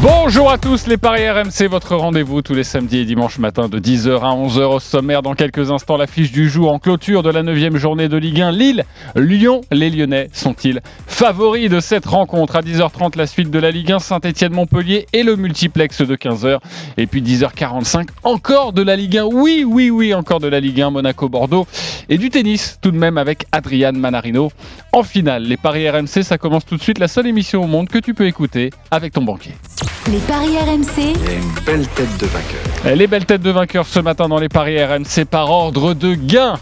Bonjour à tous, les Paris RMC, votre rendez-vous tous les samedis et dimanches matin de 10h à 11h au sommaire. Dans quelques instants, l'affiche du jour en clôture de la 9 journée de Ligue 1. Lille, Lyon, les Lyonnais sont-ils favoris de cette rencontre? À 10h30, la suite de la Ligue 1, Saint-Etienne-Montpellier et le multiplex de 15h. Et puis 10h45, encore de la Ligue 1. Oui, oui, oui, encore de la Ligue 1, Monaco-Bordeaux. Et du tennis, tout de même avec Adrian Manarino. En finale, les Paris RMC, ça commence tout de suite. La seule émission au monde que tu peux écouter avec ton banquier. Les paris RMC, Il y a une belle tête de vainqueur. Les belles têtes de vainqueurs ce matin dans les paris RMC par ordre de gain.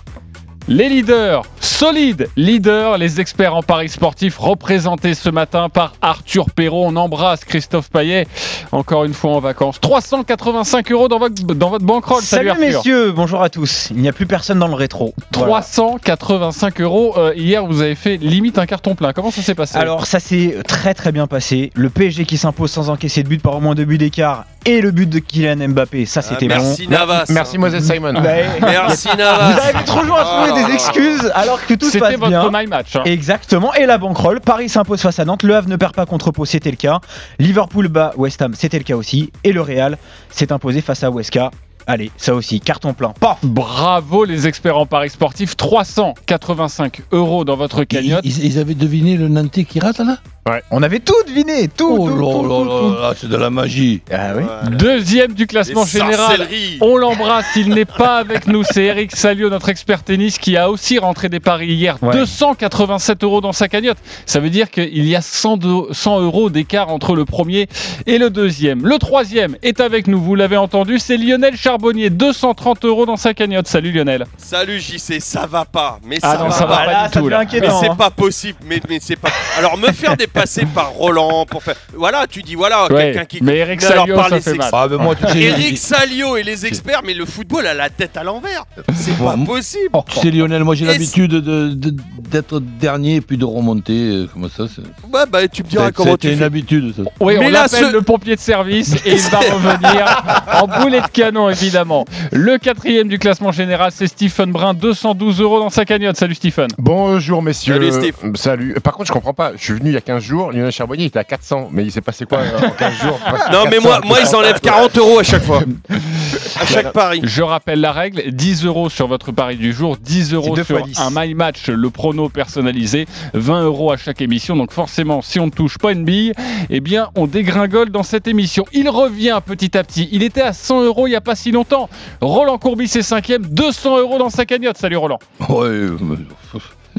Les leaders, solides leaders, les experts en paris sportifs représentés ce matin par Arthur Perrault. On embrasse Christophe Paillet, encore une fois en vacances. 385 euros dans votre, dans votre bankroll. Salut, Arthur. messieurs, bonjour à tous. Il n'y a plus personne dans le rétro. Voilà. 385 euros. Euh, hier, vous avez fait limite un carton plein. Comment ça s'est passé? Alors ça s'est très très bien passé. Le PSG qui s'impose sans encaisser de but par au moins deux buts d'écart et le but de Kylian Mbappé, ça c'était bon. Merci Navas. Merci Moses Simon. Ouais. Merci Vous Navas. avez toujours à trouver des excuses alors que tout se C'était passe votre bien. my match. hein. Exactement, et la banquerolle, Paris s'impose face à Nantes, Le Havre ne perd pas contre Pau, c'était le cas. Liverpool bat West Ham, c'était le cas aussi. Et le Real s'est imposé face à Weska. Allez, ça aussi, carton plein. Paf Bravo les experts en paris sportifs. 385 euros dans votre cagnotte. Ils, ils avaient deviné le Nantais qui rate là? On avait tout deviné, tout, Oh tout, là tout, là tout, c'est de la magie. Ah oui. Deuxième du classement Des général. On l'embrasse, il n'est pas avec nous. C'est Eric Salio, notre expert tennis, qui a aussi rentré des paris hier. Ouais. 287 euros dans sa cagnotte. Ça veut dire qu'il y a 100, de- 100 euros d'écart entre le premier et le deuxième. Le troisième est avec nous, vous l'avez entendu, c'est Lionel Charbonnier. 230 euros dans sa cagnotte. Salut Lionel. Salut JC, ça va pas. Mais Ah ça non, va ça va pas. du ça tout, c'est hein. pas possible. Mais, mais c'est pas. Alors me faire dépasser par Roland pour faire. Voilà, tu dis voilà Ouais, quelqu'un qui. mais Eric Mais Salio, ça les fait ex- mal. Ah ben moi tu sais, Eric Salio et les experts, mais le football a la tête à l'envers. C'est pas possible. tu sais Lionel, moi j'ai l'habitude de- de- d'être dernier et puis de remonter. euh, Comment ça c'est- Ouais, bah tu me diras comment C'était tu une fais. habitude ça. Oui, Mais on là, appelle ce- le pompier de service et il va revenir en boulet de canon, évidemment. Le quatrième du classement général, c'est Stephen Brun, 212 euros dans sa cagnotte. Salut Stephen. Bonjour messieurs. Salut, Steve. Euh, Salut. Par contre, je comprends pas. Je suis venu il y a 15 jours. Lionel Charbonnier il était à 400. Mais il s'est passé quoi euh, en 15 jours? Non, mais 400, moi, moi ils enlèvent 40 euros à chaque fois. À chaque pari. Je rappelle la règle 10 euros sur votre pari du jour, 10 euros sur fois 10. un My Match, le prono personnalisé, 20 euros à chaque émission. Donc forcément, si on ne touche pas une bille, eh bien, on dégringole dans cette émission. Il revient petit à petit. Il était à 100 euros il n'y a pas si longtemps. Roland Courbis est cinquième, 200 euros dans sa cagnotte. Salut Roland. Ouais, euh,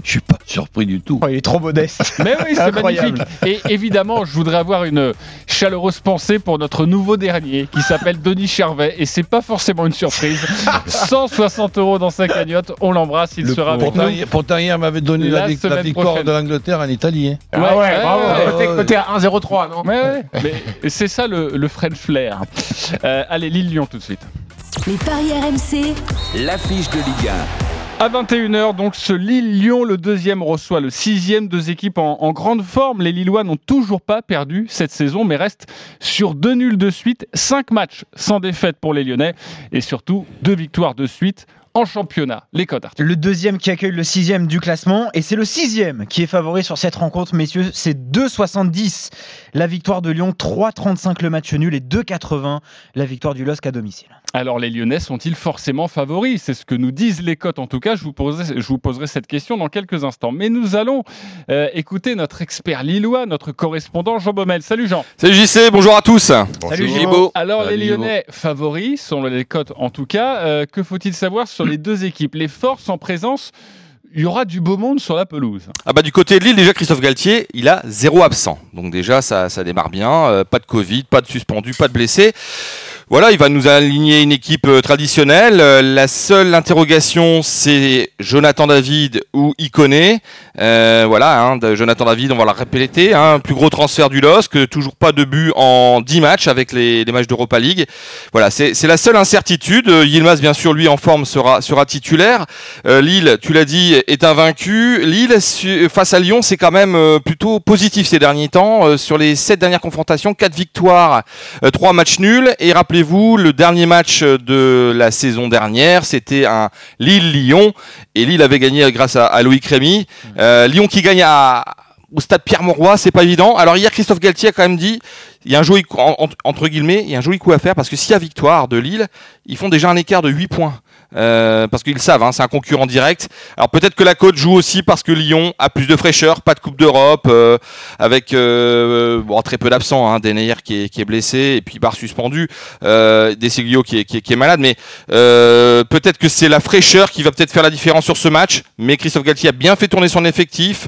je suis pas surpris du tout. Oh, il est trop modeste. Mais oui, c'est magnifique. Et évidemment, je voudrais avoir une chaleureuse pensée pour notre nouveau dernier qui s'appelle Denis Charvet. Et c'est pas forcément une surprise. 160 euros dans sa cagnotte. On l'embrasse. Il Le sera avec Pourtant, nous. hier- pourtant, hier m'avait donné La la, victoire prochaine. de l'Angleterre en Italie. hein. Ah ouais, Ouais, bravo. ouais, Côté- ouais. Côté à 1,03, non Ouais, ouais. Mais c'est ça le, le French flair. Euh, allez, Lille-Lyon tout de suite. Les paris RMC, L'affiche de Ligue 1. À 21h, donc ce Lille-Lyon, le deuxième reçoit le sixième, deux équipes en, en grande forme. Les Lillois n'ont toujours pas perdu cette saison, mais restent sur deux nuls de suite, cinq matchs sans défaite pour les Lyonnais, et surtout deux victoires de suite en championnat. Les codes, Arthur. Le deuxième qui accueille le sixième du classement et c'est le sixième qui est favori sur cette rencontre, messieurs. C'est 2,70 la victoire de Lyon, 3,35 le match nul et 2,80 la victoire du LOSC à domicile. Alors les Lyonnais sont-ils forcément favoris? C'est ce que nous disent les cotes. En tout cas, je vous, poserai, je vous poserai cette question dans quelques instants. Mais nous allons euh, écouter notre expert lillois, notre correspondant Jean Baumel. Salut Jean. Salut JC, bonjour à tous. Salut, beau. Alors Salut, les Lyonnais favoris, selon les cotes en tout cas, euh, que faut-il savoir sur les deux équipes Les forces en présence, il y aura du beau monde sur la pelouse. Ah bah du côté de Lille, déjà Christophe Galtier, il a zéro absent. Donc déjà ça, ça démarre bien. Euh, pas de Covid, pas de suspendu, pas de blessé. Voilà, il va nous aligner une équipe euh, traditionnelle. Euh, la seule interrogation, c'est Jonathan David ou Iconé. Euh, voilà, hein, Jonathan David, on va la répéter. Hein, plus gros transfert du LOSC, toujours pas de but en 10 matchs avec les, les matchs d'Europa League. Voilà, c'est la seule incertitude. Euh, Yilmaz, bien sûr, lui en forme sera, sera titulaire. Euh, Lille, tu l'as dit, est invaincu. Lille, face à Lyon, c'est quand même plutôt positif ces derniers temps. Euh, sur les sept dernières confrontations, quatre victoires, euh, trois matchs nuls. Et rappelez rappelez-vous, le dernier match de la saison dernière, c'était un Lille-Lyon. Et Lille avait gagné grâce à, à Loïc Rémy. Euh, Lyon qui gagne à, au stade Pierre-Mauroy, c'est pas évident. Alors hier, Christophe Galtier a quand même dit, il y a un joli entre guillemets, il y a un joli coup à faire parce que s'il y a victoire de Lille, ils font déjà un écart de 8 points. Euh, parce qu'ils savent, hein, c'est un concurrent direct. Alors peut-être que la côte joue aussi parce que Lyon a plus de fraîcheur, pas de Coupe d'Europe, euh, avec euh, bon, très peu d'absents, hein, Denayer qui est, qui est blessé et puis Barre suspendu, euh, Desiglio qui est, qui, est, qui est malade, mais euh, peut-être que c'est la fraîcheur qui va peut-être faire la différence sur ce match. Mais Christophe Galtier a bien fait tourner son effectif.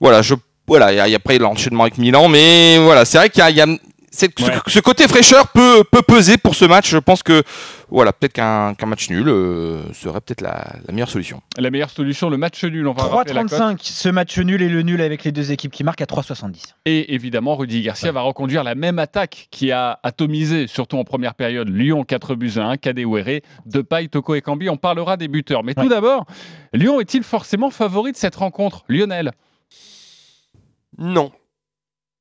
Voilà, je voilà, a après l'enchaînement avec Milan, mais voilà, c'est vrai qu'il y y ce- côté fraîcheur peut, peut peser pour ce match. Je pense que voilà, peut-être qu'un match nul euh, serait peut-être la, la meilleure solution. La meilleure solution, le match nul. On va rappeler la cote. 3,35 ce match nul et le nul avec les deux équipes qui marquent à 3,70. Et évidemment, Rudy Garcia va reconduire la même attaque qui a atomisé, surtout en première période, Lyon 4 buts à 1, Kadewere, Depay, Toko et Cambi. On parlera des buteurs. Mais tout d'abord, Lyon est-il forcément favori de cette rencontre Lionel? Non.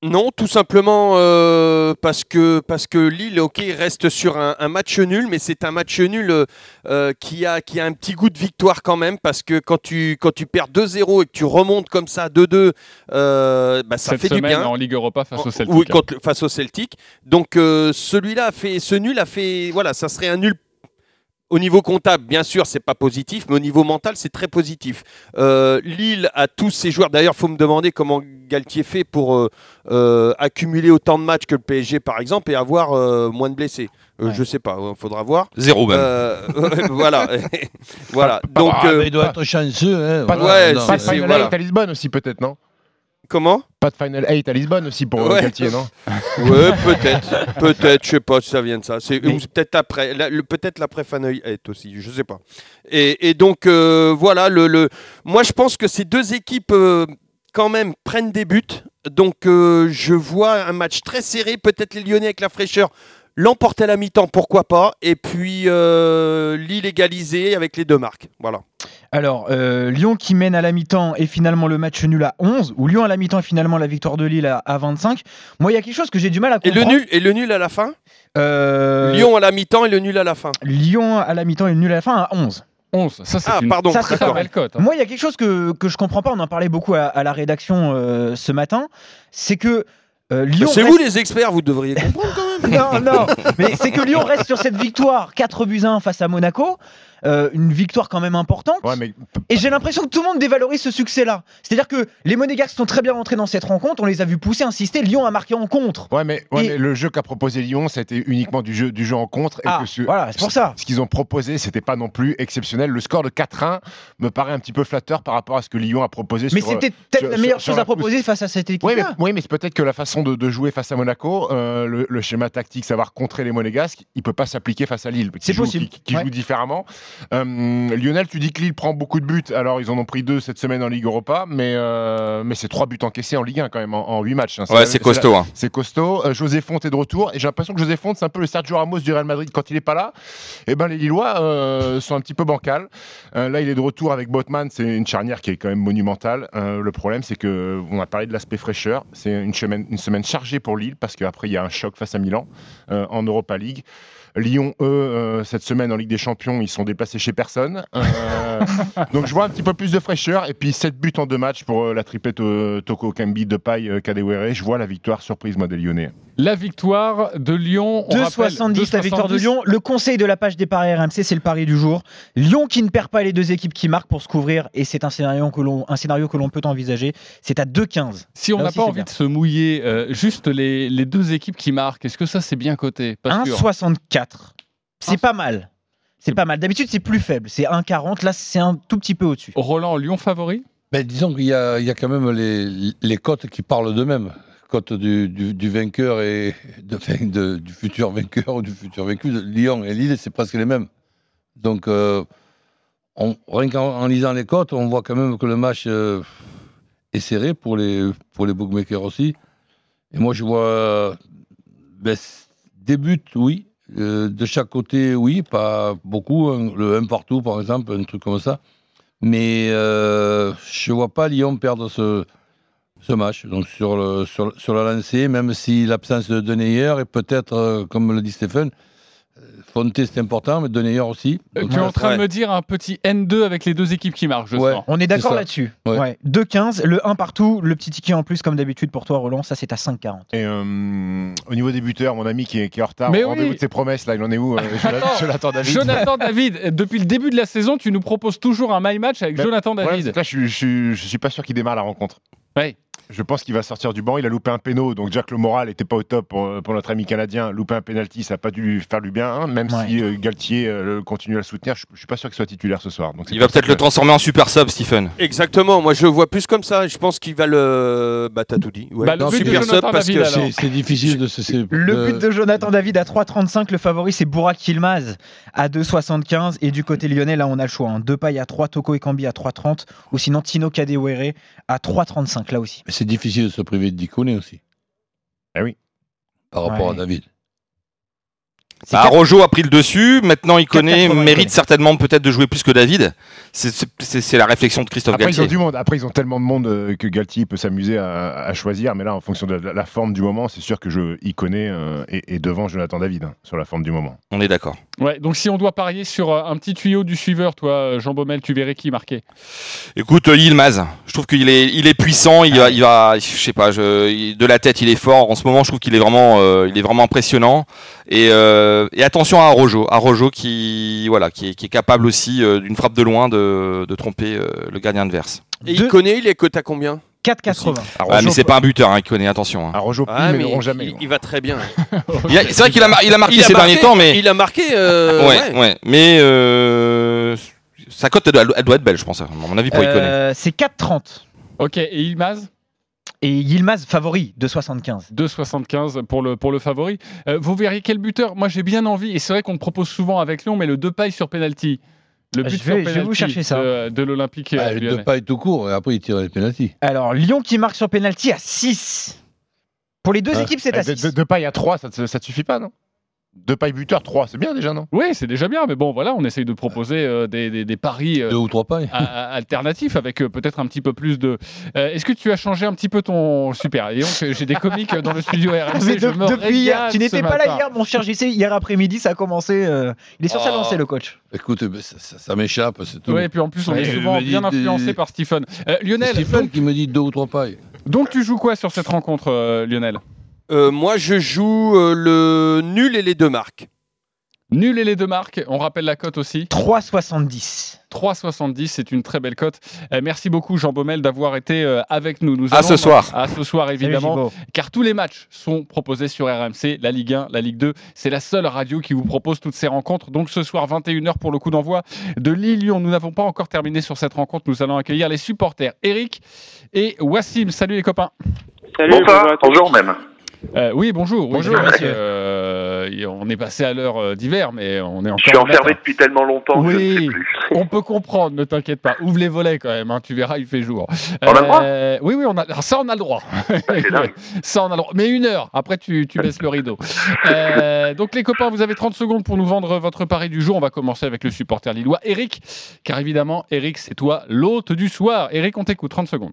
Non, tout simplement euh, parce que parce que Lille, ok, reste sur un, un match nul, mais c'est un match nul euh, qui a qui a un petit goût de victoire quand même, parce que quand tu quand tu perds 2-0 et que tu remontes comme ça 2-2, euh, bah, ça Cette fait du bien. en Ligue Europa face au Celtic. Oui, contre le- face au Celtic. Donc celui-là a fait, ce nul a fait, voilà, ça serait un nul. Au niveau comptable, bien sûr, c'est pas positif, mais au niveau mental, c'est très positif. Euh, Lille a tous ses joueurs. D'ailleurs, faut me demander comment Galtier fait pour euh, euh, accumuler autant de matchs que le PSG, par exemple, et avoir euh, moins de blessés. Euh, Ouais. Je sais pas, il faudra voir. Zéro même. Euh, voilà, voilà. Mais il doit être chanceux. Hein, Pas de, Ouais, voilà, non, pas de c'est- Final voilà. 8 à Lisbonne aussi, peut-être, non? Comment Pas de Final 8 à Lisbonne aussi pour euh, Ouais. Galtier, non Ouais, peut-être, peut-être, je sais pas si ça vient de ça. C'est Mais- peut-être après, peut-être l'après Faneuil est aussi, je sais pas. Et, et donc euh, voilà, le, le, moi je pense que ces deux équipes euh, quand même prennent des buts. Donc euh, je vois un match très serré, peut-être les Lyonnais avec la fraîcheur l'emporter à la mi-temps, pourquoi pas. Et puis Lille égalisé avec les deux marques. Voilà. Alors, euh, Lyon qui mène à la mi-temps et finalement le match nul à 11, ou Lyon à la mi-temps et finalement la victoire de Lille à, à 25. Moi, il y a quelque chose que j'ai du mal à Et comprendre. le nul, et le nul à la fin. Euh, Lyon à la mi-temps et le nul à la fin. Lyon à la mi-temps et le nul à la fin à 11. 11, ça c'est Ah une pardon, Ça, c'est d'accord. belle cote. hein. Moi, il y a quelque chose que, que je comprends pas, on en parlait beaucoup à, à la rédaction euh, ce matin, c'est que euh, Lyon. C'est reste- vous les experts, vous devriez comprendre quand même. Non, non, mais c'est que Lyon reste sur cette victoire 4 buts à 1 face à Monaco, euh, une victoire quand même importante. Ouais, mais Et j'ai l'impression que tout le monde dévalorise ce succès-là. C'est-à-dire que les Monégasques sont très bien rentrés dans cette rencontre, on les a vus pousser, insister, Lyon a marqué en contre. Ouais, mais, ouais, Et- mais le jeu qu'a proposé Lyon, c'était uniquement du jeu, du jeu en contre. Et Ah, que ce, voilà, c'est pour ça. Ce qu'ils ont proposé, c'était pas non plus exceptionnel. Le score de 4-1 me paraît un petit peu flatteur par rapport à ce que Lyon a proposé. Mais c'était peut-être la meilleure sur chose la à proposer face à cette équipe. Oui, mais, oui, mais c'est peut-être que la façon de, de jouer face à Monaco, euh, le, le schéma tactique, savoir contrer les Monégasques, il peut pas s'appliquer face à Lille, C'est possible, qui, qui ouais. joue différemment. Euh, Lionel, tu dis que Lille prend beaucoup de buts. Alors, ils en ont pris deux cette semaine en Ligue Europa, mais, euh, mais c'est trois buts encaissés en Ligue 1 quand même, en, en 8 matchs. hein. Ouais, c'est costaud. hein. c'est costaud. Euh, José Fonte est de retour. Et j'ai l'impression que José Fonte, c'est un peu le Sergio Ramos du Real Madrid quand il est pas là. Et ben les Lillois sont un petit peu bancals. Là, il est de retour avec Botman. C'est une charnière qui est quand même monumentale. Le problème, c'est que on a parlé de l'aspect fraîcheur. C'est une semaine, une semaine chargée pour Lille parce qu'après, il y a un choc face à Milan en Europa League. Lyon, eux, euh, cette semaine en Ligue des Champions, ils sont déplacés chez personne. Euh, donc je vois un petit peu plus de fraîcheur. Et puis 7 buts en deux matchs pour euh, la triplette Toko Kambi, Depay, Kadewere. Je vois la victoire surprise, moi, des Lyonnais. La victoire de Lyon. on rappelle, 2,70 la victoire de 2,70. Lyon. Le conseil de la page des paris RMC, c'est le pari du jour. Lyon qui ne perd pas les deux équipes qui marquent pour se couvrir, et c'est un scénario que l'on, un scénario que l'on peut envisager. C'est à 2,15. Si on n'a pas envie bien. de se mouiller, euh, juste les, les deux équipes qui marquent, est-ce que ça c'est bien coté? Parce que 1,64. C'est pas mal. C'est pas mal. D'habitude, c'est plus faible. C'est 1,40. Là, c'est un tout petit peu au-dessus. Roland, Lyon favori? Ben, disons qu'il y a, il y a quand même les, les cotes qui parlent d'eux-mêmes. Cote du, du, vainqueur et de, du futur vainqueur ou du futur vaincu. Lyon et Lille, c'est presque les mêmes. Donc, euh, rien qu'en en lisant les cotes, on voit quand même que le match euh, est serré pour les, pour les bookmakers aussi. Et moi, je vois ben, des buts, oui. Euh, de chaque côté, oui, pas beaucoup. hein. le 1 partout, par exemple, un truc comme ça. Mais euh, je vois pas Lyon perdre ce, ce match. Donc sur, le, sur, sur la lancée, même si l'absence de Denayer et peut-être, euh, comme le dit Stéphane, Fonte, c'est important, mais Denayer aussi. Euh, tu es en train ouais. de me dire un petit N2 avec les deux équipes qui marquent, je Ouais. sens. On est d'accord là-dessus. Ouais. Ouais. 2-15, le 1 partout, le petit ticket en plus, comme d'habitude pour toi, Roland, ça c'est à 5,40. Et euh, au niveau des buteurs, mon ami qui est, qui est en retard, rendez-vous oui. de ses promesses, là, il en est où euh, Jonathan- Jonathan David Jonathan David, depuis le début de la saison, tu nous proposes toujours un my match avec Jonathan David. là, je, je, je suis pas sûr qu'il démarre la rencontre. Ouais. Je pense qu'il va sortir du banc. Il a loupé un péno, donc que le moral n'était pas au top pour, pour notre ami canadien. Louper un penalty, ça n'a pas dû lui faire du bien, hein, même Ouais. si euh, Galtier euh, continue à le soutenir. Je, je suis pas sûr qu'il soit titulaire ce soir. Donc Il va peut-être le transformer en super sub, Stephen. Exactement, moi je le vois plus comme ça. Je pense qu'il va le. Bah, t'as tout dit. Ouais. Bah, le Non, but de super Jonathan sub parce David, que. C'est difficile de se. c'est- Le de- but de Jonathan David à 3,35, le favori c'est Bourak Yilmaz à 2,75 et du côté lyonnais là on a le choix. Hein. Depay à 3, Toko Ekambi à 3,30 ou sinon Tino Kadewere à 3,35 là aussi. C'est difficile de se priver de Dikoné aussi. Ah oui. Par rapport Ouais. à David. Bah, quatre- Rojo a pris le dessus. Maintenant, il connaît, 4,80, il mérite connaît. certainement peut-être de jouer plus que David. C'est- la réflexion de Christophe Après ils, ont du monde. Après, ils ont tellement de monde euh, que Galtier peut s'amuser à, à choisir. Mais là, en fonction de la, la forme du moment, c'est sûr que je y connais euh, et, et devant Jonathan David hein, sur la forme du moment. On est d'accord. Ouais, donc si on doit parier sur euh, un petit tuyau du suiveur, toi, Jean Baumel, tu verrais qui marquer? Écoute, euh, Yilmaz, je trouve qu'il est, il est puissant. Il va, il va, je sais pas, je, il- de la tête, il est fort. En ce moment, je trouve qu'il est vraiment, euh, il est vraiment impressionnant. Et, euh, et attention à Rojo, à Rojo qui, voilà, qui est, qui est capable aussi euh, d'une frappe de loin de, de tromper euh, le gardien adverse. Et il connaît, il est coté à combien 4,80. À Ouais, mais c'est pas un buteur, hein, il connaît. Attention. hein. à Rojo, Ah, mais jamais. il, il va très bien. C'est vrai qu'il a, mar- il a marqué Il a ces marqué- derniers temps, mais Il a marqué. euh, ouais, ouais, mais euh, sa cote, elle doit, elle doit être belle, je pense. À mon avis, pour Iconé. Euh, c'est 4,30 Ok, et Ilmaz? Et Yilmaz favori de 75. 2,75 pour le, pour le favori. Euh, vous verriez quel buteur Moi, j'ai bien envie, et c'est vrai qu'on te propose souvent avec Lyon, mais le deux pailles sur penalty. Le Je but vais- sur je vais vous penalty chercher ça. De, de l'Olympique euh, Ah, lyonnais. de pas tout court et après il tire les pénalties. Alors Lyon qui marque sur penalty à 6. Pour les deux Ah. équipes c'est à Eh, De, 6. de, de paille à 3, ça, te suffit pas, non? De paille buteur, 3, c'est bien déjà, non? Oui, c'est déjà bien, mais bon, voilà, on essaye de proposer euh, des, des- des paris euh, Deux ou trois pailles. alternatifs avec euh, peut-être un petit peu plus de. Euh, Est-ce que tu as changé un petit peu ton super Et donc, j'ai des comiques dans le studio RMC. Mais de- depuis hier, tu n'étais pas là hier, mon cher JC. Hier après-midi, ça a commencé. euh, Il est sur sa Oh. lancée, le coach. Écoute, ça, ça- ça m'échappe, c'est tout. Oui, et puis en plus, on Ouais, est souvent bien des- influencé par Stephen. Euh, C'est Lionel, Stephen donc, qui me dit deux ou trois pailles. donc tu joues quoi sur cette rencontre, euh, Lionel? Euh, moi, je joue euh, le nul et les deux marques. Nul et les deux marques. On rappelle la cote aussi. 3,70. 3,70, c'est une très belle cote. Euh, merci beaucoup, Jean Baumel, d'avoir été euh, avec nous. nous À ce soir. À ce soir, évidemment. Car tous les matchs sont proposés sur RMC, la Ligue 1, la Ligue 2. C'est la seule radio qui vous propose toutes ces rencontres. Donc ce soir, 21h pour le coup d'envoi de Lille-Lyon. Nous n'avons pas encore terminé sur cette rencontre. Nous allons accueillir les supporters Eric et Wassim. Salut les copains. Salut, bonjour, à tous. bonjour même. Euh, oui, bonjour. Bonjour, monsieur. que, euh, on est passé à l'heure euh, d'hiver, mais on est encore. Je suis en enfermé depuis tellement longtemps que je ne sais Oui, plus. on peut comprendre, ne t'inquiète pas. Ouvre les volets quand même, hein, tu verras, il fait jour. On a le droit Oui, oui, on a, alors ça on a le droit. dingue. ça on a le droit. Mais une heure, après tu, tu baisses le rideau. Donc les copains, vous avez 30 secondes pour nous vendre votre pari du jour. On va commencer avec le supporter lillois, Eric, car évidemment, Eric, c'est toi l'hôte du soir. Eric, on t'écoute, 30 secondes.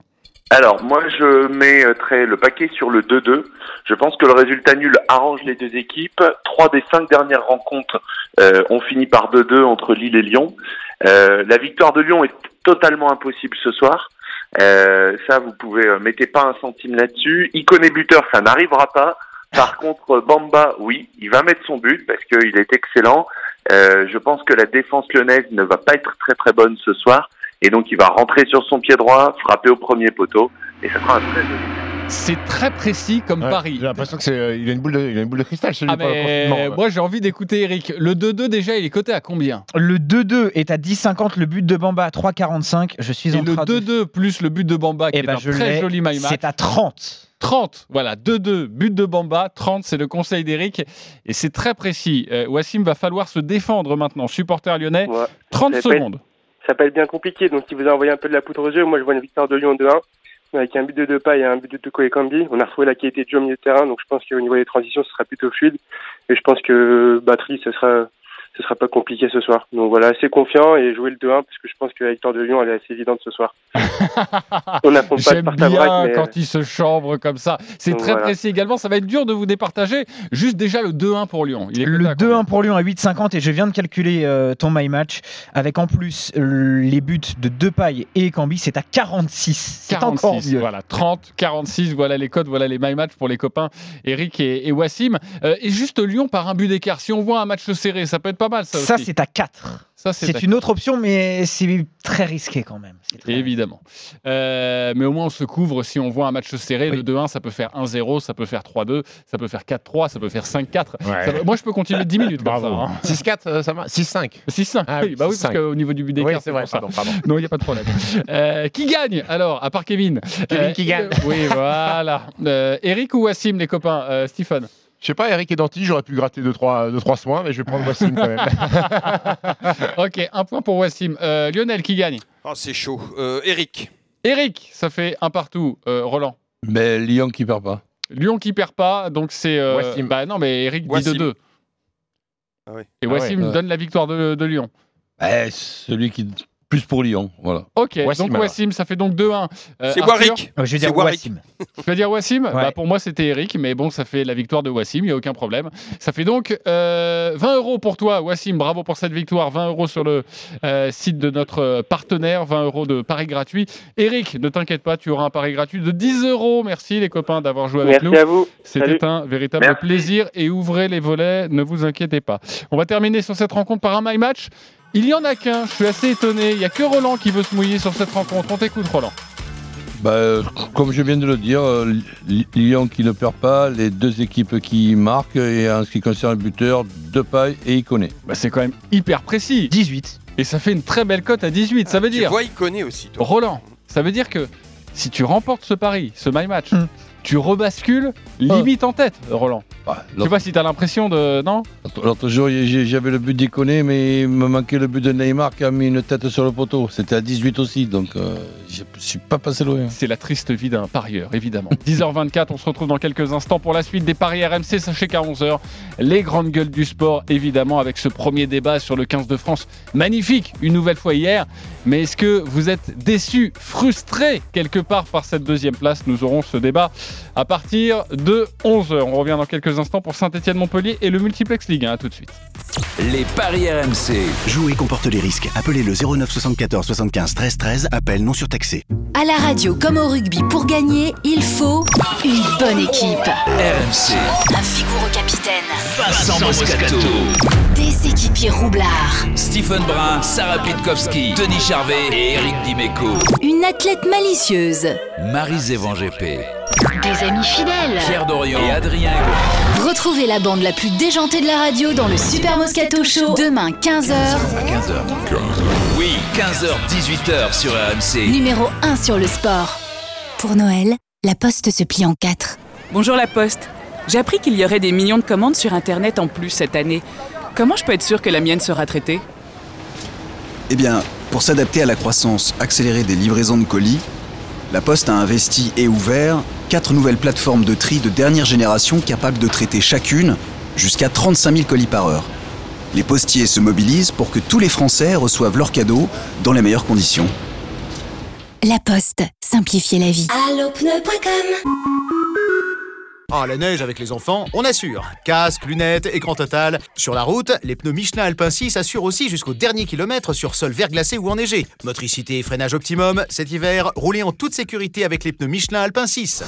Alors, moi, je mettrai le paquet sur le 2-2. Je pense que le résultat nul arrange les deux équipes. Trois des cinq dernières rencontres euh, ont fini par 2-2 entre Lille et Lyon. Euh, la victoire de Lyon est totalement impossible ce soir. Euh, ça, vous pouvez euh, mettez pas un centime là-dessus. Iconé buteur, ça n'arrivera pas. Par contre, Bamba, oui, il va mettre son but parce qu'il est excellent. Euh, je pense que la défense lyonnaise ne va pas être très très bonne ce soir. Et donc, il va rentrer sur son pied droit, frapper au premier poteau. Et ça sera un très joli C'est très précis comme Ouais, pari. J'ai l'impression qu'il a, une boule de- il a une boule de cristal, celui Ah, mais moi j'ai envie d'écouter Eric. Le 2-2 déjà, il est coté à combien? Le 2-2 est à 10,50. Le but de Bamba à 3,45. Je suis Et en le train de. 2-2 plus le but de Bamba, qui Eh est ben, un je très joli my. C'est à 30. 30, voilà, 2-2, but de Bamba, 30, c'est le conseil d'Eric, et c'est très précis. Euh, Wassim va falloir se défendre maintenant, supporter lyonnais, Ouais. 30 Ça va être- secondes. Ça peut être bien compliqué, donc il vous a envoyé un peu de la poudre aux yeux. Moi, je vois une victoire de Lyon 2-1, avec un but de Depay et un but de Toko Ekambi. On a retrouvé la qualité de jeu au milieu de terrain, donc je pense qu'au niveau des transitions, ce sera plutôt fluide. Et je pense que batterie, ce sera, ce sera pas compliqué ce soir. Donc voilà, assez confiant et jouer le 2-1 parce que je pense que la victoire de Lyon elle est assez évidente ce soir. On n'affronte pas J'aime bien Braque, mais quand il se chambre comme ça. C'est Donc très voilà. précis également. Ça va être dur de vous départager. Juste déjà le 2-1 pour Lyon. Il est Le coté à combien 2-1 pour Lyon à 8,50 et je viens de calculer euh, ton my match avec en plus euh, les buts de Depay et Cambi, c'est à 46. C'est encore 46, mieux. Voilà, 30, 46, voilà les codes, voilà les my match pour les copains Eric et, et Wassim. Euh, et juste Lyon par un but d'écart. Si on voit un match serré, ça peut être pas mal ça, Ça, aussi. c'est à 4. Ça, c'est une autre option, mais c'est très risqué quand même. Évidemment. Euh, mais au moins, on se couvre si on voit un match serré. Le 2-1, ça peut faire 1-0, ça peut faire 3-2, ça peut faire 4-3, ça peut faire 5-4. Ça peut- Moi, je peux continuer 10 minutes comme ça. hein. 6-4, euh, ça va 6-5. 6-5. Ah oui, bah oui, parce 6-5. qu'au niveau du but d'écart, Oui, c'est vrai, pour ça. pardon, pardon. Non, il n'y a pas de problème. Euh, qui gagne alors, à part Kevin Kevin qui gagne. euh, Oui, voilà. Euh, Eric ou Wassim, les copains? Euh, Stephen Je sais pas, Eric est Danti, j'aurais pu gratter 2-3 deux, trois soins, mais je vais prendre Wassim quand même. Ok, un point pour Wassim. Euh, Lionel, qui gagne? Oh, c'est chaud. Euh, Eric. Eric, ça fait un partout. Euh, Roland Mais Lyon qui perd pas. Lyon qui perd pas, donc c'est. euh, Wassim. Bah non, mais Eric dit Wassim. 2-2. Ah oui. Et Ah ouais. Wassim Ouais. donne la victoire de, de Lyon. Eh, celui qui plus pour Lyon, voilà. Ok, Wassim, donc. Wassim, ça fait donc 2-1. Euh, C'est Warwick. Euh, je vais dire. Wassim. Tu vas dire Wassim Ouais. bah, Pour moi, c'était Eric, mais bon, ça fait la victoire de Wassim, il n'y a aucun problème. Ça fait donc euh, 20 euros pour toi, Wassim. Bravo pour cette victoire. 20 euros sur le euh, site de notre euh, partenaire, 20 euros de pari gratuit. Eric, ne t'inquiète pas, tu auras un pari gratuit de 10 euros. Merci les copains d'avoir joué avec Merci nous. à vous. C'était un véritable Merci. plaisir et ouvrez les volets, ne vous inquiétez pas. On va terminer sur cette rencontre par un my match. Il y en a qu'un, je suis assez étonné. Il n'y a que Roland qui veut se mouiller sur cette rencontre. On t'écoute, Roland. Bah, comme je viens de le dire, euh, Lyon qui ne perd pas, les deux équipes qui marquent, et en ce qui concerne le buteur, Depay et Iconé. Bah, c'est quand même hyper précis. 18. Et ça fait une très belle cote à 18. Ça veut Tu dire, vois, connaît aussi, toi. Roland, ça veut dire que si tu remportes ce pari, ce my match, Hmm. Tu rebascules limite en tête, Roland. Bah, Je sais pas si tu as l'impression de. Non? L'autre jour, j'avais le but d'Iconé, mais il me manquait le but de Neymar qui a mis une tête sur le poteau. C'était à 18 aussi, donc euh, je suis pas passé loin. C'est la triste vie d'un parieur, évidemment. 10h24, on se retrouve dans quelques instants pour la suite des paris RMC. Sachez qu'à 11h, les grandes gueules du sport, évidemment, avec ce premier débat sur le 15 de France. Magnifique, une nouvelle fois hier. Mais est-ce que vous êtes déçus, frustrés quelque part par cette deuxième place? Nous aurons ce débat à partir de 11h. On revient dans quelques instants pour Saint-Etienne-Montpellier et le Multiplex Ligue 1. À tout de suite. Les paris RMC. Jouer comporte les risques. Appelez le 09 74 75 13 13. Appel non surtaxé. À la radio comme au rugby, pour gagner, il faut une bonne équipe. RMC. Un vigoureux capitaine. Vincent Moscato. Des équipiers roublards. Stephen Brun, Sarah Pitkowski, Denis Charvet et Eric Dimeco. Une athlète malicieuse. Marie-Zévan GP. Des amis fidèles. Pierre Dorian et Adrien. Retrouvez la bande la plus déjantée de la radio dans le Super Moscato Show demain 15h. À 15h. Oui, 15h, 18h sur RMC. Numéro 1 sur le sport. Pour Noël, la poste se plie en quatre. Bonjour la Poste. J'ai appris qu'il y aurait des millions de commandes sur Internet en plus cette année. Comment je peux être sûr que la mienne sera traitée? Eh bien, pour s'adapter à la croissance accélérée des livraisons de colis, La Poste a investi et ouvert quatre nouvelles plateformes de tri de dernière génération capables de traiter chacune jusqu'à 35 000 colis par heure. Les postiers se mobilisent pour que tous les Français reçoivent leurs cadeaux dans les meilleures conditions. La Poste, simplifiez la vie. Allopneu.com Ah, la neige avec les enfants, on assure. Casque, lunettes, écran total. Sur la route, les pneus Michelin Alpin 6 assurent aussi jusqu'au dernier kilomètre sur sol verglacé ou enneigé. Motricité et freinage optimum. Cet hiver, roulez en toute sécurité avec les pneus Michelin Alpin 6.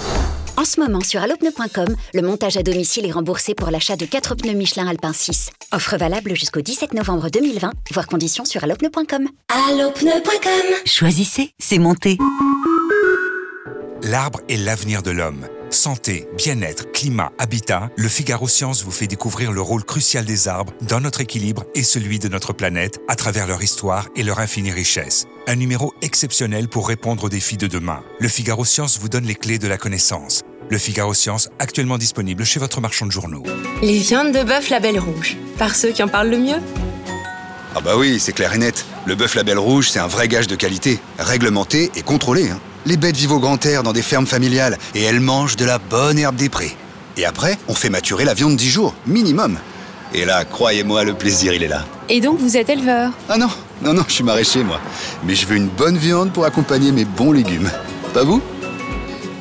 En ce moment, sur allopneu.com, le montage à domicile est remboursé pour l'achat de 4 pneus Michelin Alpin 6. Offre valable jusqu'au 17 novembre 2020, voire conditions sur allopneu.com. Allopneu.com Choisissez, c'est monté. L'arbre est l'avenir de l'homme. Santé, bien-être, climat, habitat, le Figaro Science vous fait découvrir le rôle crucial des arbres dans notre équilibre et celui de notre planète à travers leur histoire et leur infinie richesse. Un numéro exceptionnel pour répondre aux défis de demain. Le Figaro Science vous donne les clés de la connaissance. Le Figaro Science, actuellement disponible chez votre marchand de journaux. Les viandes de bœuf Label Rouge, par ceux qui en parlent le mieux. Ah bah oui, c'est clair et net. Le bœuf label rouge, c'est un vrai gage de qualité. Réglementé et contrôlé. hein. Les bêtes vivent au grand air dans des fermes familiales et elles mangent de la bonne herbe des prés. Et après, on fait maturer la viande 10 jours, minimum. Et là, croyez-moi, le plaisir, il est là. Et donc vous êtes éleveur? Ah non, non, non, je suis maraîcher, moi. Mais je veux une bonne viande pour accompagner mes bons légumes. Pas vous?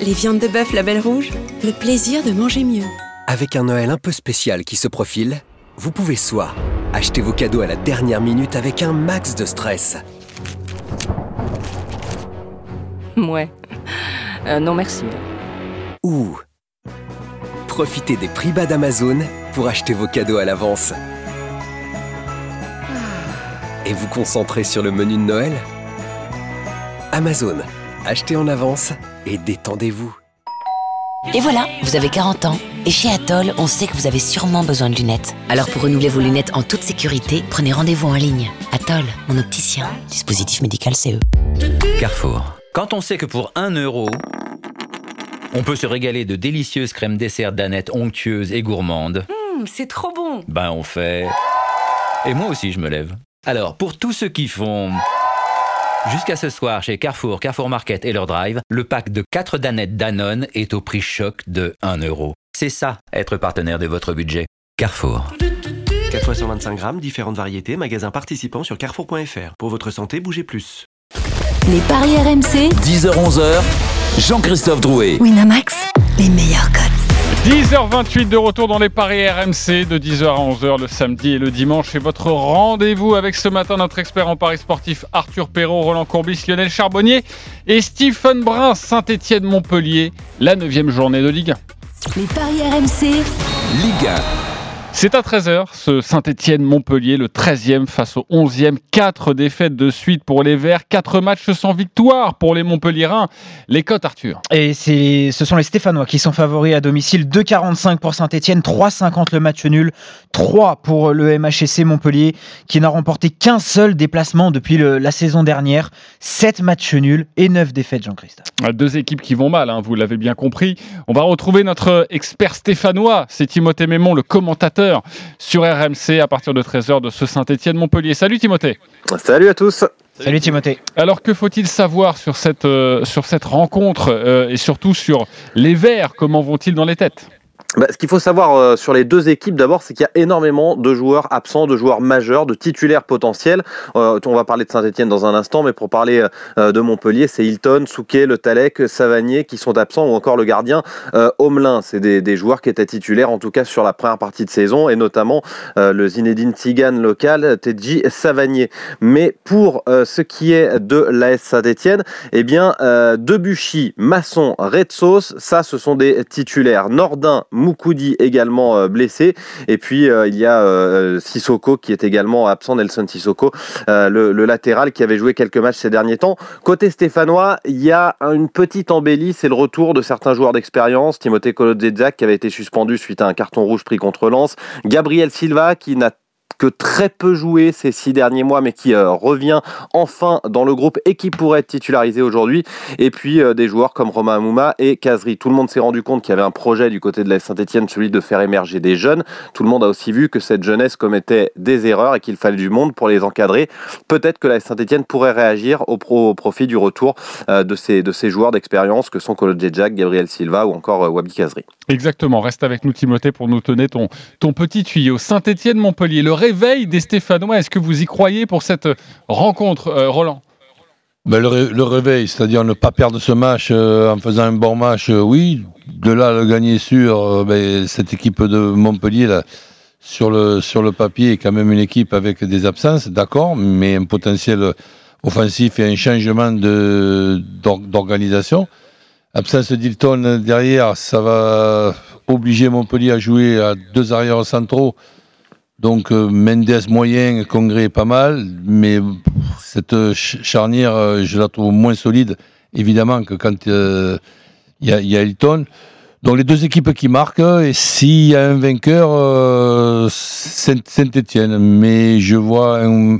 Les viandes de bœuf Label Rouge, le plaisir de manger mieux. Avec un Noël un peu spécial qui se profile, vous pouvez soit acheter vos cadeaux à la dernière minute avec un max de stress. Ouais. Euh, non merci. Ou profiter des prix bas d'Amazon pour acheter vos cadeaux à l'avance. Et vous concentrer sur le menu de Noël? Amazon, achetez en avance et détendez-vous. Et voilà, vous avez 40 ans. Et chez Atoll, on sait que vous avez sûrement besoin de lunettes. Alors pour renouveler vos lunettes en toute sécurité, prenez rendez-vous en ligne. Atoll, mon opticien. Dispositif médical CE. Carrefour. Quand on sait que pour 1 euro, on peut se régaler de délicieuses crèmes dessert danettes onctueuses et gourmandes, Hum, c'est trop bon. ben on fait... Et moi aussi je me lève. Alors, pour tous ceux qui font... Jusqu'à ce soir, chez Carrefour, Carrefour Market et leur drive, le pack de 4 danettes Danone est au prix choc de 1 euro. C'est ça, être partenaire de votre budget. Carrefour. 4 fois 125 grammes, différentes variétés, magasins participants sur carrefour.fr. Pour votre santé, bougez plus. Les paris RMC. 10h-11h, Jean-Christophe Drouet. Winamax, les meilleurs codes. 10h28 de retour dans les paris RMC de 10h à 11h le samedi et le dimanche. C'est votre rendez-vous avec ce matin notre expert en paris sportif Arthur Perrault, Roland Courbis, Lionel Charbonnier et Stephen Brun, Saint-Etienne-Montpellier, la 9 journée de Ligue 1. Les paris RMC. Ligue 1. C'est à 13h, ce Saint-Etienne-Montpellier, le 13e face au 11e. 4 défaites de suite pour les Verts, 4 matchs sans victoire pour les Montpelliérains. Les cotes, Arthur? Et c'est, ce sont les Stéphanois qui sont favoris à domicile. 2,45 pour Saint-Etienne, 3,50 le match nul, 3 pour le MHSC Montpellier qui n'a remporté qu'un seul déplacement depuis le- la saison dernière. 7 matchs nuls et 9 défaites, Jean-Christophe. Deux équipes qui vont mal, hein, vous l'avez bien compris. On va retrouver notre expert stéphanois, c'est Timothée Mémon, le commentateur sur RMC à partir de 13h de ce Saint-Etienne-Montpellier. Salut Timothée. Salut à tous. Salut Timothée. Alors que faut-il savoir sur cette, euh, sur cette rencontre euh, et surtout sur les Verts? Comment vont-ils dans les têtes? Bah, ce qu'il faut savoir euh, sur les deux équipes, d'abord, c'est qu'il y a énormément de joueurs absents, de joueurs majeurs, de titulaires potentiels. Euh, on va parler de Saint-Etienne dans un instant, mais pour parler euh, de Montpellier, c'est Hilton, Souquet, Le Talec, Savanier qui sont absents, ou encore le gardien euh, Homelin. C'est des, des joueurs qui étaient titulaires, en tout cas sur la première partie de saison, et notamment euh, le Zinedine Tigane local, Tedji Savanier. Mais pour euh, ce qui est de l'AS Saint-Etienne, eh bien, euh, Debuchy, Masson, Retsos, ça, ce sont des titulaires. Nordin, Moukoudi également euh, blessé. Et puis, euh, il y a euh, Sissoko qui est également absent, Nelson Sissoko, le, latéral qui avait joué quelques matchs ces derniers temps. Côté stéphanois, il y a une petite embellie, c'est le retour de certains joueurs d'expérience. Timothée Kolodziejczak qui avait été suspendu suite à un carton rouge pris contre Lens. Gabriel Silva qui n'a que très peu joué ces six derniers mois, mais qui euh, revient enfin dans le groupe et qui pourrait être titularisé aujourd'hui. Et puis euh, des joueurs comme Romain Amouma et Kazri. Tout le monde s'est rendu compte qu'il y avait un projet du côté de la Saint-Etienne, celui de faire émerger des jeunes. Tout le monde a aussi vu que cette jeunesse commettait des erreurs et qu'il fallait du monde pour les encadrer. Peut-être que la Saint-Etienne pourrait réagir au, pro- au profit du retour euh, de, ces, de ces joueurs d'expérience que sont Kolo Jack, Gabriel Silva ou encore Wabi Kazri. Exactement, reste avec nous Timothée pour nous donner ton, ton petit tuyau. Saint-Etienne-Montpellier, le réveil des Stéphanois, est-ce que vous y croyez pour cette rencontre, euh, Roland? Ben, le, ré- le réveil, c'est-à-dire ne pas perdre ce match euh, en faisant un bon match, euh, oui. De là, le gagner euh, ben, cette équipe de Montpellier, sur, le, sur papier, est quand même une équipe avec des absences, d'accord, mais un potentiel offensif et un changement d'organisation. Absence d'Hilton derrière, ça va obliger Montpellier à jouer à deux arrières centraux. Donc euh, Mendes moyen, Congrès pas mal, mais cette ch- charnière, euh, je la trouve moins solide, évidemment, que quand euh, il y, a, Hilton. Donc les deux équipes qui marquent, et s'il y a un vainqueur, Saint-Etienne. Mais je vois un,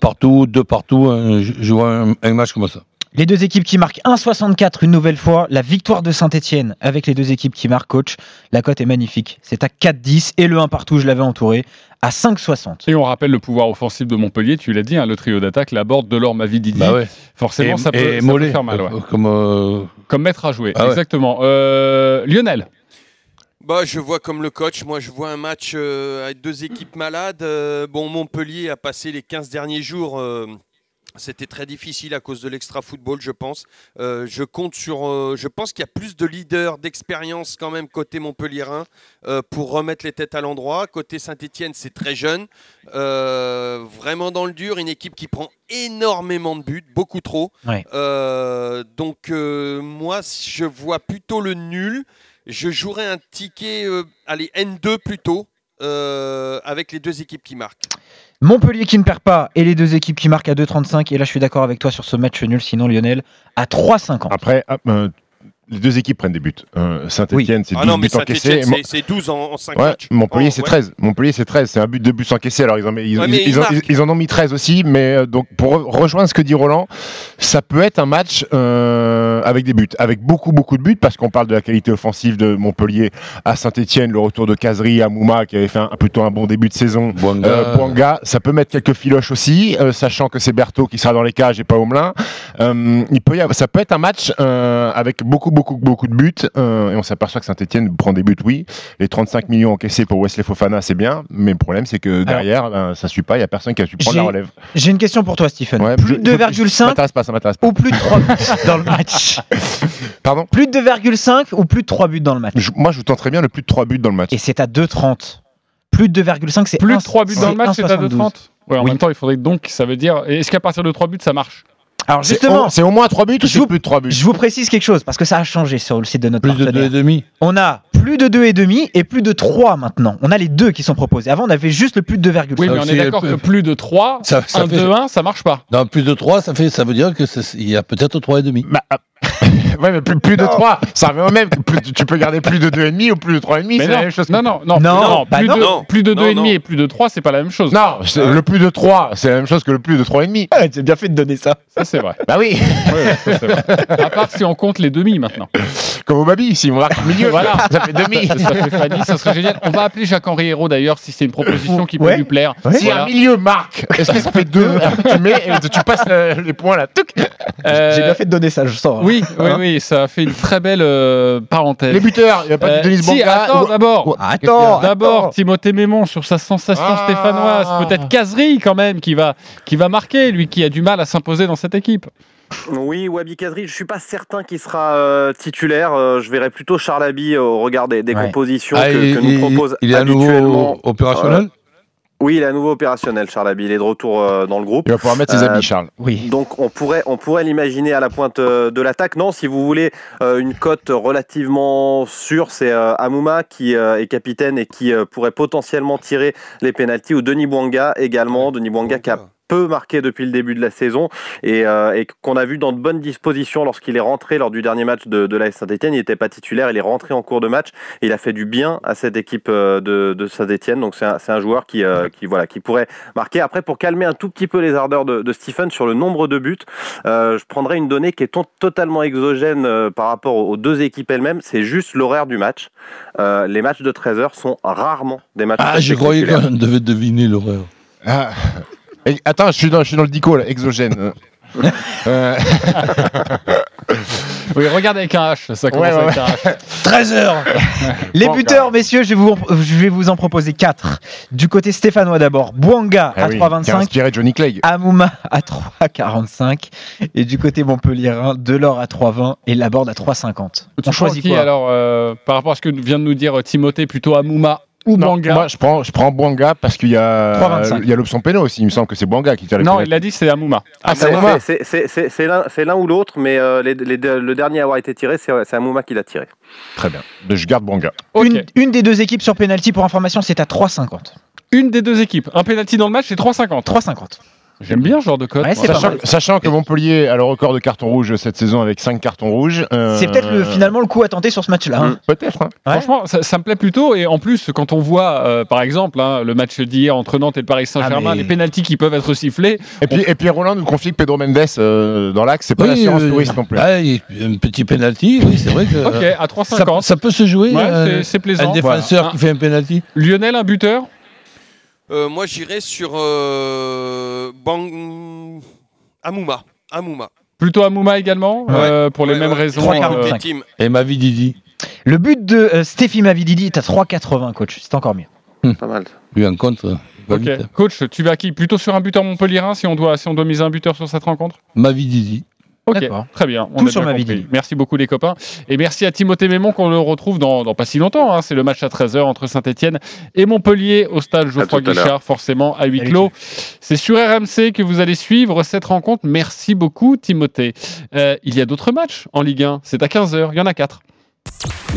partout, deux partout, je vois un match comme ça. Les deux équipes qui marquent 1,64 une nouvelle fois. La victoire de Saint-Etienne avec les deux équipes qui marquent, coach. La cote est magnifique. C'est à 4,10 et le 1 partout, je l'avais entouré, à 5,60. Et on rappelle le pouvoir offensif de Montpellier, tu l'as dit, hein, le trio d'attaque, la borde de l'or, Mavi Didi. Bah ouais. Forcément, Et- ça, peut, et ça peut Mollet, faire mal. ouais. euh, Comme, euh, Comme maître à jouer, Ah ouais. exactement. Euh, Lionel Bah, je vois comme le coach. Moi, je vois un match euh, avec deux équipes malades. Euh, bon, Montpellier a passé les 15 derniers jours. C'était très difficile à cause de l'extra football, je pense. Euh, je compte sur. euh, je pense qu'il y a plus de leaders, d'expérience quand même côté Montpellierin euh, pour remettre les têtes à l'endroit. Côté Saint-Etienne, c'est très jeune. Vraiment dans le dur. Une équipe qui prend énormément de buts, beaucoup trop. Ouais. Donc, moi, je vois plutôt le nul. Je jouerais un ticket, allez, N2 plutôt, avec les deux équipes qui marquent. Montpellier qui ne perd pas et les deux équipes qui marquent à 2,35. Et là, je suis d'accord avec toi sur ce match nul. Sinon, Lionel à 3,50. Après, hop, euh, les deux équipes prennent des buts. Euh, Saint-Etienne, c'est 12 Ah non, mais buts encaissés. C'est- c'est 12 en, en 5 Ouais, matchs. Montpellier Oh, c'est ouais. 13. Montpellier c'est 13. C'est un but de buts encaissés. Alors ils en, ils, Ouais, ils- mais ils ils en- marquent. ils en ont mis 13 aussi. Mais euh, donc pour re- rejoindre ce que dit Roland, ça peut être un match euh, avec des buts, avec beaucoup beaucoup de buts parce qu'on parle de la qualité offensive de Montpellier à Saint-Etienne, le retour de Casery à Mouma qui avait fait un, plutôt un bon début de saison. Bouanga. Euh, Bouanga, ça peut mettre quelques filoches aussi, euh, sachant que c'est Berthaud qui sera dans les cages et pas Omelin. Euh, il peut y avoir, ça peut être un match euh, avec beaucoup, beaucoup, beaucoup de buts. euh, et on s'aperçoit que Saint-Etienne prend des buts, oui. Les 35 millions encaissés pour Wesley Fofana, c'est bien. Mais le problème, c'est que derrière, ben, ça suit pas. Il y a personne qui a su prendre la relève. J'ai une question pour toi, Stephen. Ouais, plus de je- 2,5 Ça m'intéresse pas, ça m'intéresse pas. ou plus de 3 buts dans le match? Pardon? Plus de 2,5 ou plus de 3 buts dans le match? Je- Moi, je tenterais bien le plus de 3 buts dans le match. Et c'est à 2,30. Plus de 2,5, c'est Plus de 3 buts dans le match, c'est à 1,72. 2,30 Ouais, en Oui. même temps, il faudrait donc, ça veut dire. Est-ce qu'à partir de 3 buts, ça marche? Alors justement, C'est au moins 3 buts ou je c'est vous, plus de 3 buts je vous précise quelque chose parce que ça a changé sur le site de notre Plus de partenaire. 2,5. On a plus de 2,5 et plus de 3 maintenant. On a les deux qui sont proposés. Avant, on avait juste le plus de 2,5. Oui, mais on est d'accord elle que plus de 3, Ça- ça 1, fait- 2, 1, ça marche pas. Dans plus de 3, ça, fait, ça veut dire qu'il y a peut-être 3,5. Bah, ah, ouais, mais plus, plus de 3, ça revient au même. Plus- tu peux garder plus de 2,5 ou plus de 3,5, Mais c'est non, la même chose. non, non, non, Non, bah plus, de, Non. plus de Non, 2,5 non. et plus de 3, c'est pas la même chose. Non, c'est- le plus de 3, c'est la même chose que le plus de 3,5. Ouais, J'ai bien fait de donner ça. Ça, c'est vrai. Bah oui, Ouais, ça, vrai. À part si on compte les demi maintenant. comme au Babi, si on marque le milieu, Voilà. ça fait demi. Ça fait Fanny, ça serait génial. On va appeler Jacques-Henri Hérault d'ailleurs si c'est une proposition qui peut Ouais. lui plaire. Si Voilà. un milieu marque, est-ce que ça fait 2 Tu mets et tu passes euh, les points là. Euh, J'ai bien fait de donner ça, je sens. hein. Oui, oui, Oui, ça a fait une très belle euh, parenthèse. Les buteurs, il n'y a pas Euh, de Denis si, Bouanga. attends, ou- d'abord. ou- Attends, D'abord. Timothée Mémon sur sa sensation Ah. stéphanoise. Peut-être Casery quand même qui va, qui va marquer, lui qui a du mal à s'imposer dans cette équipe. Oui, Wabi Kadri, je suis pas certain qu'il sera euh, titulaire. Euh, je verrais plutôt Charles Abbey au regard des, des Ouais. compositions Ah, que, il, que nous propose il est à nouveau habituellement. opérationnel Oui, il est à nouveau opérationnel, Charles Abbey. Il est de retour euh, dans le groupe. Il va pouvoir mettre ses Euh, habits, Charles. Oui. Donc on pourrait, on pourrait l'imaginer à la pointe euh, de l'attaque. Non, si vous voulez euh, une cote relativement sûre, c'est euh, Amouma qui euh, est capitaine et qui euh, pourrait potentiellement tirer les pénalties ou Denis Bouanga également. Denis Bouanga qui a peu marqué depuis le début de la saison et, euh, et qu'on a vu dans de bonnes dispositions lorsqu'il est rentré lors du dernier match de, de l'AS Saint-Etienne. Il n'était pas titulaire, il est rentré en cours de match et il a fait du bien à cette équipe euh, de, de Saint-Etienne. Donc c'est un, joueur qui, euh, qui, voilà, qui pourrait marquer. Après, pour calmer un tout petit peu les ardeurs de, de Stephen sur le nombre de buts, euh, je prendrai une donnée qui est to- totalement exogène par rapport aux, deux équipes elles-mêmes. C'est juste l'horaire du match. Euh, les matchs de 13 heures sont rarement des matchs Ah, je croyais qu'on devait deviner l'horreur. Ah. Et- attends, je suis, dans, je suis dans le dico, là, exogène. Euh, Oui, regarde avec un H, ça commence Ouais, ouais, avec un H. 13 heures Les Bon, buteurs, messieurs, je vais, vous, je vais vous en proposer 4. Du côté stéphanois d'abord, Bouanga ah à oui, qui a 3,25, inspiré Johnny Clegg. Amouma à 3,45 et du côté Montpellierin, Delors à 3,20 et Laborde à 3,50. Tu On choisit qui quoi? alors euh, par rapport à ce que vient de nous dire Timothée, plutôt Amouma ou Non, Banga Moi, je prends, je prends Bouanga parce qu'il y a, 3,25. il y a l'option péno aussi. Il me semble que c'est Bouanga qui tire les Non, il a dit c'est Amouma. Ah, c'est C'est- l'un c'est l'un ou l'autre, mais euh, les- les deux- le dernier à avoir été tiré, c'est Amouma qui l'a tiré. Très bien. Je garde Bouanga. Ok. une, une des deux équipes sur penalty, pour information, c'est à 3,50. Une des deux équipes. Un penalty dans le match, c'est 3,50. 3,50. J'aime bien ce genre de code. Ouais, Sachant, que Montpellier a le record de cartons rouges cette saison avec 5 cartons rouges. euh, C'est peut-être le- finalement le coup à tenter sur ce match-là. hein. Peut-être. hein. Ouais. Franchement, ça, ça me plaît plutôt. Et en plus, quand on voit, euh, par exemple, hein, le match d'hier entre Nantes et le Paris Saint-Germain, Ah, mais- les pénalties qui peuvent être sifflés. Et puis, et puis Roland nous confie que Pedro Mendes euh, dans l'axe, c'est pas Oui, l'assurance euh, touriste non plus. ah, un petit penalty, oui, c'est vrai que. Ok, à ça, 3,50. ça peut se jouer. Ouais, euh, c'est- plaisant. Un défenseur Voilà. qui fait un penalty. Lionel, un buteur? Euh, moi, j'irais sur euh, Bang... Amouma. Amouma. Plutôt Amouma également, Ouais. euh, pour les Ouais, mêmes ouais. raisons. 3,45. euh, Team. Et ma vie Didi. Le but de euh, Stéphie Mavididi est à 3,80, coach. C'est encore mieux. Pas mal. Lui en contre. Coach, tu vas qui? Plutôt sur un buteur Montpellierin si on doit si on doit miser un buteur sur cette rencontre? Ma vie Didi. Ok, très bien. On Tout a sur bien ma compris. Merci beaucoup les copains. Et merci à Timothée Mémon qu'on le retrouve dans, dans pas si longtemps. hein. C'est le match à 13h entre Saint-Etienne et Montpellier au stade Geoffroy. Guichard, forcément à huis clos. C'est sur RMC que vous allez suivre cette rencontre. Merci beaucoup Timothée. Euh, il y a d'autres matchs en Ligue 1. C'est à 15h. Il y en a 4.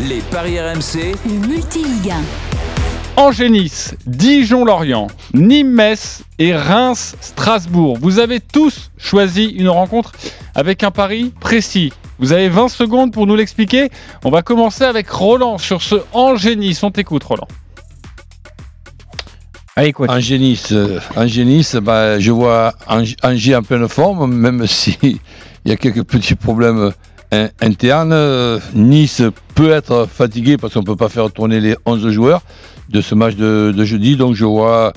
Les paris RMC. Le multi-ligue 1. Angers-Nice, Dijon-Lorient, Nîmes-Metz et Reims-Strasbourg. Vous avez tous choisi une rencontre avec un pari précis. Vous avez 20 secondes pour nous l'expliquer. On va commencer avec Roland sur ce Angers-Nice. On t'écoute, Roland. Allez, coach. Angers-Nice, euh, bah, je vois en pleine forme, même si il y a quelques petits problèmes in- internes. Euh, Nice peut être fatigué parce qu'on ne peut pas faire tourner les 11 joueurs de ce match de, de jeudi. Donc je vois,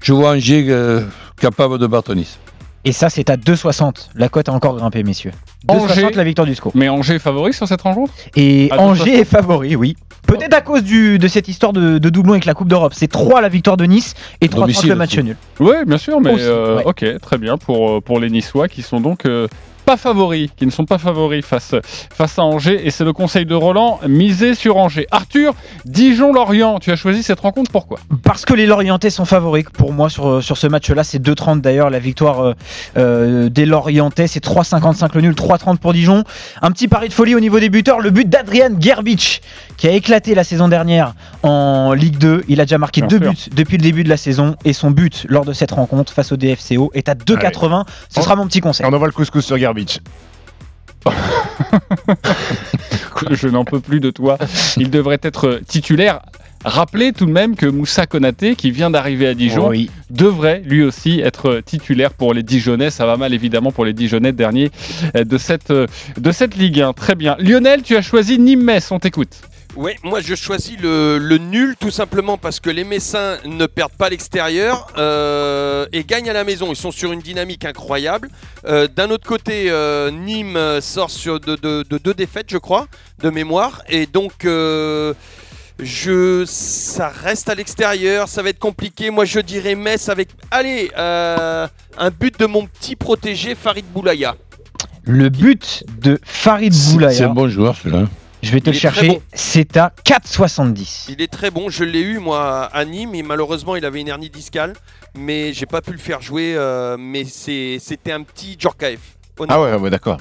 je vois Angers euh, capable de battre Nice. Et ça, c'est à 2,60. La cote a encore grimpé, messieurs. 2,60 Angers. la victoire du SCO. Mais Angers est favori sur cette rencontre? Et À Angers 2,60. est favori, oui. Peut-être à cause du, de cette histoire de, de doublon avec la Coupe d'Europe. C'est 3 la victoire de Nice et 3 Domicile le match nul. Oui, bien sûr, mais Aussi, euh, ouais. ok, très bien pour, euh, pour les Niçois qui sont donc euh, pas favoris, qui ne sont pas favoris face, face à Angers. Et c'est le conseil de Roland, miser sur Angers. Arthur, Dijon-Lorient, tu as choisi cette rencontre, pourquoi? Parce que les Lorientais sont favoris pour moi sur, sur ce match-là. C'est 2,30 d'ailleurs. La victoire euh, euh, des Lorientais, c'est 3,55 le nul, 3,30 pour Dijon. Un petit pari de folie au niveau des buteurs. Le but d'Adrian Gerbic, qui a éclaté la saison dernière en Ligue 2. Il a déjà marqué Bien deux sûr. buts depuis le début de la saison. Et son but lors de cette rencontre face au DFCO est à 2,80. Ce sera mon petit conseil. On envoie le couscous sur Je n'en peux plus de toi. Il devrait être titulaire. Rappelez tout de même que Moussa Konaté, qui vient d'arriver à Dijon, Oui. devrait lui aussi être titulaire pour les Dijonais. Ça va mal évidemment pour les Dijonais derniers euh, de cette, euh, de cette Ligue 1. Très bien. Lionel, tu as choisi Nîmes-Metz, on t'écoute. Oui, moi je choisis le, le nul tout simplement parce que les Messins ne perdent pas l'extérieur euh, et gagnent à la maison. Ils sont sur une dynamique incroyable. Euh, D'un autre côté, euh, Nîmes sort sur de, de- de deux défaites, je crois, de mémoire. Et donc, euh, je, ça reste à l'extérieur, ça va être compliqué. Moi je dirais Metz avec, allez, euh, un but de mon petit protégé Farid Boulaya. Le but de Farid C'est Boulaya, un bon joueur celui-là. Je vais te Il le chercher, bon. c'est à 4,70. Il est très bon, je l'ai eu moi à Nîmes et malheureusement il avait une hernie discale, mais j'ai pas pu le faire jouer. euh, mais c'est- c'était un petit Djorkaeff. Ah ouais, ouais, d'accord.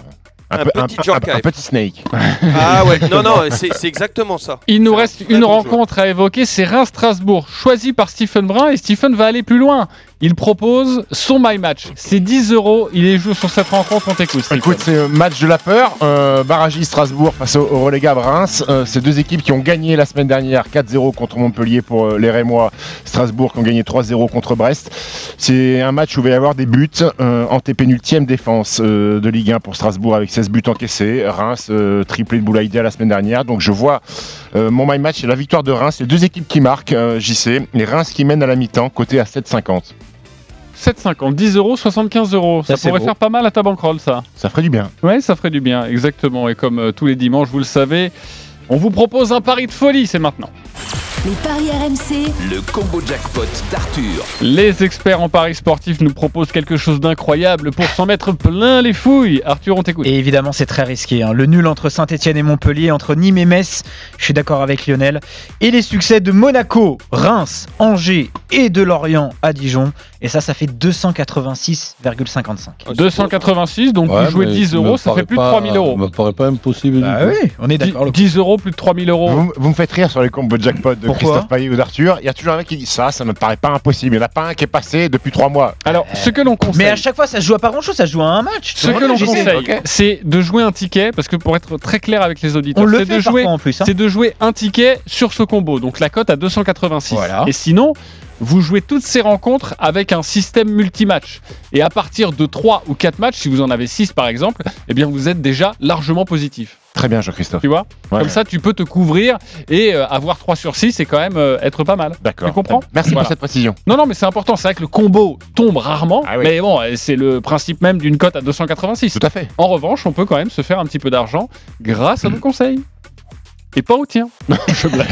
Un peu- petit un- petit snake. Ah ouais, non non, c'est c'est exactement ça. Il nous reste une bon rencontre à évoquer, c'est Reims-Strasbourg, choisi par Stephen Brun, et Stephen va aller plus loin. Il propose son My Match. C'est 10 euros, il est joué sur cette rencontre, on t'écoute. Écoute, c'est un match de la peur. Euh, Barragis Strasbourg face au, au relégable Reims. Euh, c'est deux équipes qui ont gagné la semaine dernière 4-0 contre Montpellier pour euh, les Rémois. Strasbourg qui ont gagné 3-0 contre Brest. C'est un match où il va y avoir des buts euh, en pénultième défense euh, de Ligue 1 pour Strasbourg avec 16 buts encaissés. Reims euh, triplé de Boulaïdia la semaine dernière. Donc je vois euh, mon My Match, c'est la victoire de Reims. C'est deux équipes qui marquent, euh, JC. Les Reims qui mènent à la mi-temps, côté à 7,50. 7,50, 10 euros, 75 euros. Ça, pourrait beau. faire pas mal à ta bankroll, ça. Ça ferait du bien. Ouais, ça ferait du bien, exactement. Et comme euh, tous les dimanches, vous le savez, on vous propose un pari de folie, c'est maintenant. Les paris RMC, Le combo jackpot d'Arthur. Les experts en paris sportifs nous proposent quelque chose d'incroyable pour s'en mettre plein les fouilles. Arthur, on t'écoute. Et évidemment, c'est très risqué. hein. Le nul entre Saint-Etienne et Montpellier, entre Nîmes et Metz, je suis d'accord avec Lionel. Et les succès de Monaco, Reims, Angers et de Lorient à Dijon. Et ça, ça fait 286,55. 286, donc Ouais, vous jouez mais 10 me euros, ça fait plus de pas- 3000 euros. me paraît pas impossible. Bah oui, on est d'accord. 10, 10 euros, plus de 3000 euros. Vous, vous me faites rire sur les combos jackpot de Pourquoi Christophe Payet ou d'Arthur. Il y a toujours un mec qui dit ça, ça me paraît pas impossible. Il n'y en a pas un qui est passé depuis trois mois. Alors, ce que l'on conseille. Mais à chaque fois, ça se joue à pas grand-chose, ça se joue à un match. Ce que l'on conseille, c'est de jouer un ticket, parce que pour être très clair avec les auditeurs, On le c'est fait de jouer, parfois en plus. hein. c'est de jouer un ticket sur ce combo. Donc la cote à 286. Voilà. Et sinon, vous jouez toutes ces rencontres avec un système multimatch. Et à partir de 3 ou 4 matchs, si vous en avez 6 par exemple, eh bien vous êtes déjà largement positif. Très bien, Jean-Christophe. Tu vois? Ouais. Comme ça, tu peux te couvrir et euh, avoir 3 sur 6 et quand même euh, être pas mal. D'accord. Tu comprends? Merci Voilà. pour cette précision. Non, non, mais c'est important. C'est vrai que le combo tombe rarement. Ah oui. Mais bon, euh, c'est le principe même d'une cote à 286. Tout à fait. En revanche, on peut quand même se faire un petit peu d'argent grâce à nos conseils. Et pas au tien. Non, je blague.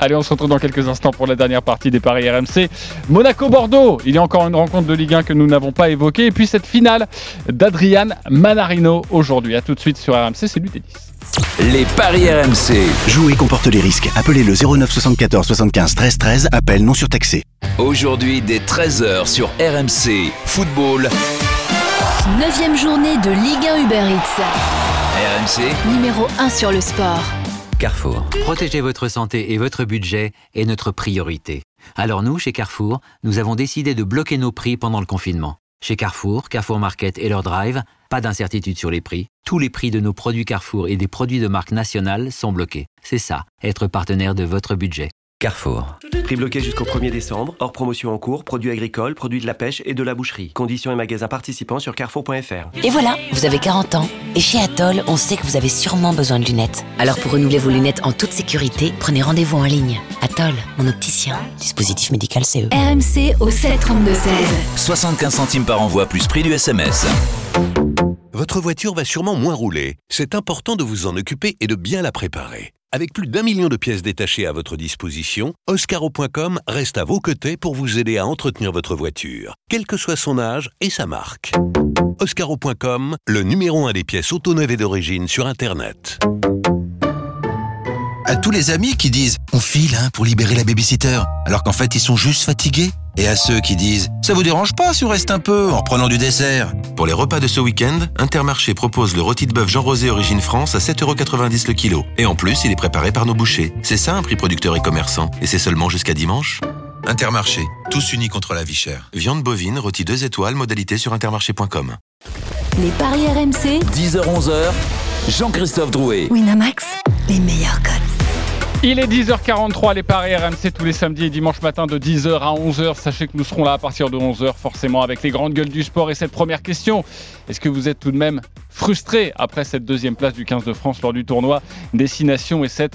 Allez, on se retrouve dans quelques instants pour la dernière partie des paris RMC. Monaco-Bordeaux. Il y a encore une rencontre de Ligue 1 que nous n'avons pas évoquée. Et puis cette finale d'Adrian Manarino aujourd'hui. À tout de suite sur RMC, c'est lui des 10. Les paris RMC. Jouer comporte les risques. Appelez le 09 74 75 13 13. Appel non surtaxé. Aujourd'hui dès 13h sur RMC. Football. Neuvième journée de Ligue 1 Uber Eats. RMC. Numéro 1 sur le sport. Carrefour. Protéger votre santé et votre budget est notre priorité. Alors nous, chez Carrefour, nous avons décidé de bloquer nos prix pendant le confinement. Chez Carrefour, Carrefour Market et leur drive, pas d'incertitude sur les prix. Tous les prix de nos produits Carrefour et des produits de marque nationale sont bloqués. C'est ça, être partenaire de votre budget. Carrefour. Prix bloqué jusqu'au 1er décembre, hors promotion en cours, produits agricoles, produits de la pêche et de la boucherie. Conditions et magasins participants sur carrefour.fr. Et voilà, vous avez 40 ans. Et chez Atoll, on sait que vous avez sûrement besoin de lunettes. Alors pour renouveler vos lunettes en toute sécurité, prenez rendez-vous en ligne. Atoll, mon opticien. Dispositif médical CE. RMC au 732 16. 75 centimes par envoi plus prix du SMS. Votre voiture va sûrement moins rouler. C'est important de vous en occuper et de bien la préparer. Avec plus d'un million de pièces détachées à votre disposition, Oscaro.com reste à vos côtés pour vous aider à entretenir votre voiture, quel que soit son âge et sa marque. Oscaro.com, le numéro un des pièces auto-neuves et d'origine sur Internet. À tous les amis qui disent on file hein, pour libérer la babysitter, alors qu'en fait ils sont juste fatigués. Et à ceux qui disent ça vous dérange pas si on reste un peu? en reprenant du dessert. Pour les repas de ce week-end, Intermarché propose le rôti de bœuf Jean Rosé Origine France à 7,90€ le kilo. Et en plus, il est préparé par nos bouchers. C'est ça un prix producteur et commerçant. Et c'est seulement jusqu'à dimanche. Intermarché, tous unis contre la vie chère. Viande bovine, rôti 2 étoiles, modalité sur intermarché.com. Les paris RMC. 10h-11h. Jean-Christophe Drouet. Winamax, les meilleurs codes. Il est 10h43, les paris RMC tous les samedis et dimanches matin de 10h à 11h. Sachez que nous serons là à partir de 11h, forcément, avec les grandes gueules du sport. Et cette première question, est-ce que vous êtes tout de même frustré après cette deuxième place du 15 de France lors du tournoi Destination et cette,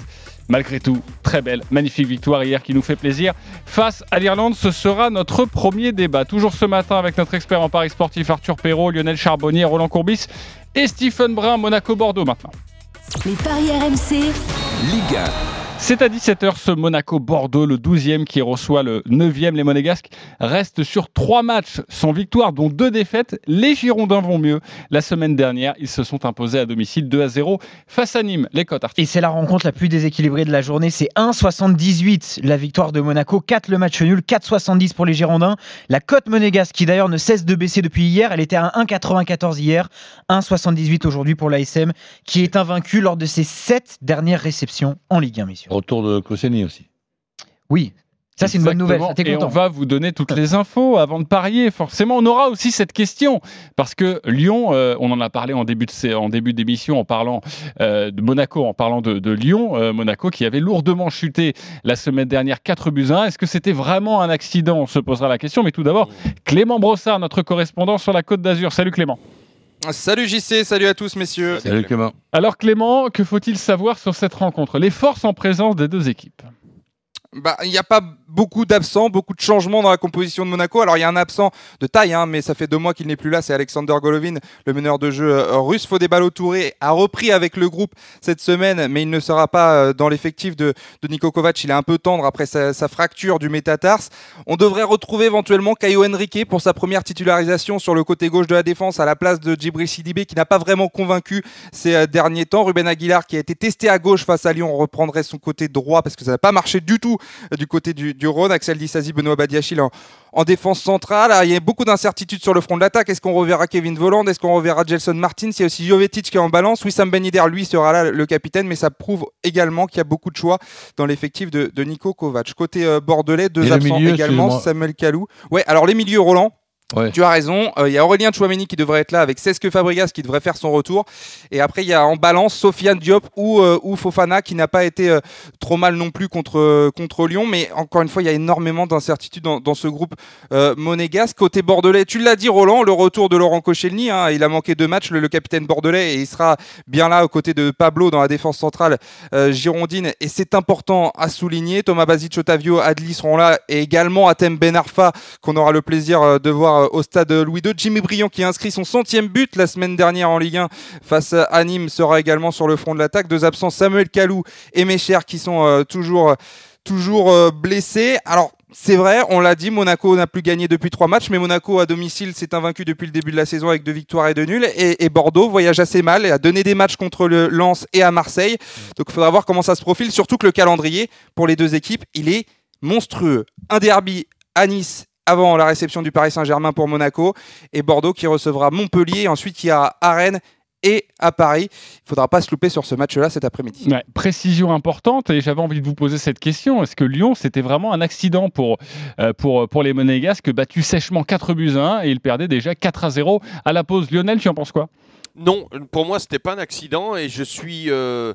malgré tout, très belle, magnifique victoire hier qui nous fait plaisir. Face à l'Irlande, ce sera notre premier débat. Toujours ce matin avec notre expert en paris sportif Arthur Perrault, Lionel Charbonnier, Roland Courbis et Stephen Brun, Monaco-Bordeaux maintenant. Les paris RMC. Ligue 1. C'est à 17h ce Monaco-Bordeaux, le 12e qui reçoit le 9e. Les Monégasques restent sur trois matchs sans victoire, dont deux défaites. Les Girondins vont mieux. La semaine dernière, ils se sont imposés à domicile 2 à 0 face à Nîmes. Les cotes, Et c'est la rencontre la plus déséquilibrée de la journée. C'est 1,78 la victoire de Monaco, 4 le match nul, 4,70 pour les Girondins. La cote monégasque, qui d'ailleurs ne cesse de baisser depuis hier, elle était à 1,94 hier, 1,78 aujourd'hui pour l'ASM, qui est invaincu lors de ses 7 dernières réceptions en Ligue 1, messieurs. Retour de Koscielny aussi. Oui. Ça, c'est une bonne nouvelle. Ça, Et on va vous donner toutes les infos avant de parier. Forcément, on aura aussi cette question parce que Lyon, euh, on en a parlé en début de en début d'émission en parlant euh, de Monaco, en parlant de, de Lyon, euh, Monaco qui avait lourdement chuté la semaine dernière 4 buts à 1. Est-ce que c'était vraiment un accident On se posera la question. Mais tout d'abord, Clément Brossard, notre correspondant sur la Côte d'Azur. Salut Clément. Salut JC, salut à tous messieurs. Salut Clément. Alors Clément, que faut-il savoir sur cette rencontre? Les forces en présence des deux équipes? Bah, il n'y a pas beaucoup d'absents, beaucoup de changements dans la composition de Monaco. Alors il y a un absent de taille, hein, mais ça fait deux mois qu'il n'est plus là. C'est Alexander Golovin, le meneur de jeu euh, russe. Fodé Touré a repris avec le groupe cette semaine, mais il ne sera pas euh, dans l'effectif de, de Niko Kovac. Il est un peu tendre après sa, sa fracture du métatarse. On devrait retrouver éventuellement Caio Henrique pour sa première titularisation sur le côté gauche de la défense à la place de Djibril Sidibé qui n'a pas vraiment convaincu ces euh, derniers temps. Ruben Aguilar qui a été testé à gauche face à Lyon reprendrait son côté droit parce que ça n'a pas marché du tout du côté du, du Rhône. Axel Disasi, Benoît Badiachil en, en défense centrale. Alors, il y a beaucoup d'incertitudes sur le front de l'attaque. Est-ce qu'on reverra Kevin Voland Est-ce qu'on reverra Gelson Martins? Il y a aussi Jovetic qui est en balance. Wissam Ben Yedder, lui, sera là, le capitaine, mais ça prouve également qu'il y a beaucoup de choix dans l'effectif de, de Nico Kovac. Côté euh, bordelais, deux Et absents milieu, également. Samuel Kalou. Ouais, alors les milieux, Roland? Tu as raison. Euh, Il y a Aurélien Chouameni qui devrait être là avec Cesque Fabregas qui devrait faire son retour. Et après, il y a en balance Sofiane Diop ou, euh, Fofana qui n'a pas été euh, trop mal non plus contre, Lyon. Mais encore une fois, il y a énormément d'incertitudes dans, ce groupe monégasque. Côté bordelais, tu l'as dit, Roland, le retour de Laurent Koscielny. hein, il a manqué deux matchs, le, capitaine bordelais, et il sera bien là aux côtés de Pablo dans la défense centrale girondine. Et c'est important à souligner. Thomas Basic, Otavio, Adli seront là et également Atem Ben Arfa qu'on aura le plaisir de voir euh, au stade Louis II. Jimmy Briand qui a inscrit son centième but la semaine dernière en Ligue 1 face à Nîmes sera également sur le front de l'attaque. Deux absents, Samuel Kalou et Mécher qui sont euh, toujours, toujours euh, blessés. Alors, c'est vrai, on l'a dit, Monaco n'a plus gagné depuis trois matchs, mais Monaco à domicile s'est invaincu depuis le début de la saison avec deux victoires et deux nuls. Et, et Bordeaux voyage assez mal et a donné des matchs contre le Lens et à Marseille. Donc il faudra voir comment ça se profile, surtout que le calendrier pour les deux équipes, il est monstrueux. Un derby à Nice avant la réception du Paris Saint-Germain pour Monaco et Bordeaux qui recevra Montpellier et ensuite qui a à Rennes et à Paris. Il ne faudra pas se louper sur ce match-là cet après-midi. Ouais, précision importante, et j'avais envie de vous poser cette question. Est-ce que Lyon, c'était vraiment un accident pour, euh, pour, pour les Monégasques, battu sèchement 4 buts à 1 et ils perdaient déjà 4 à 0 à la pause Lionel, tu en penses quoi? Non, pour moi, c'était pas un accident et je suis. euh,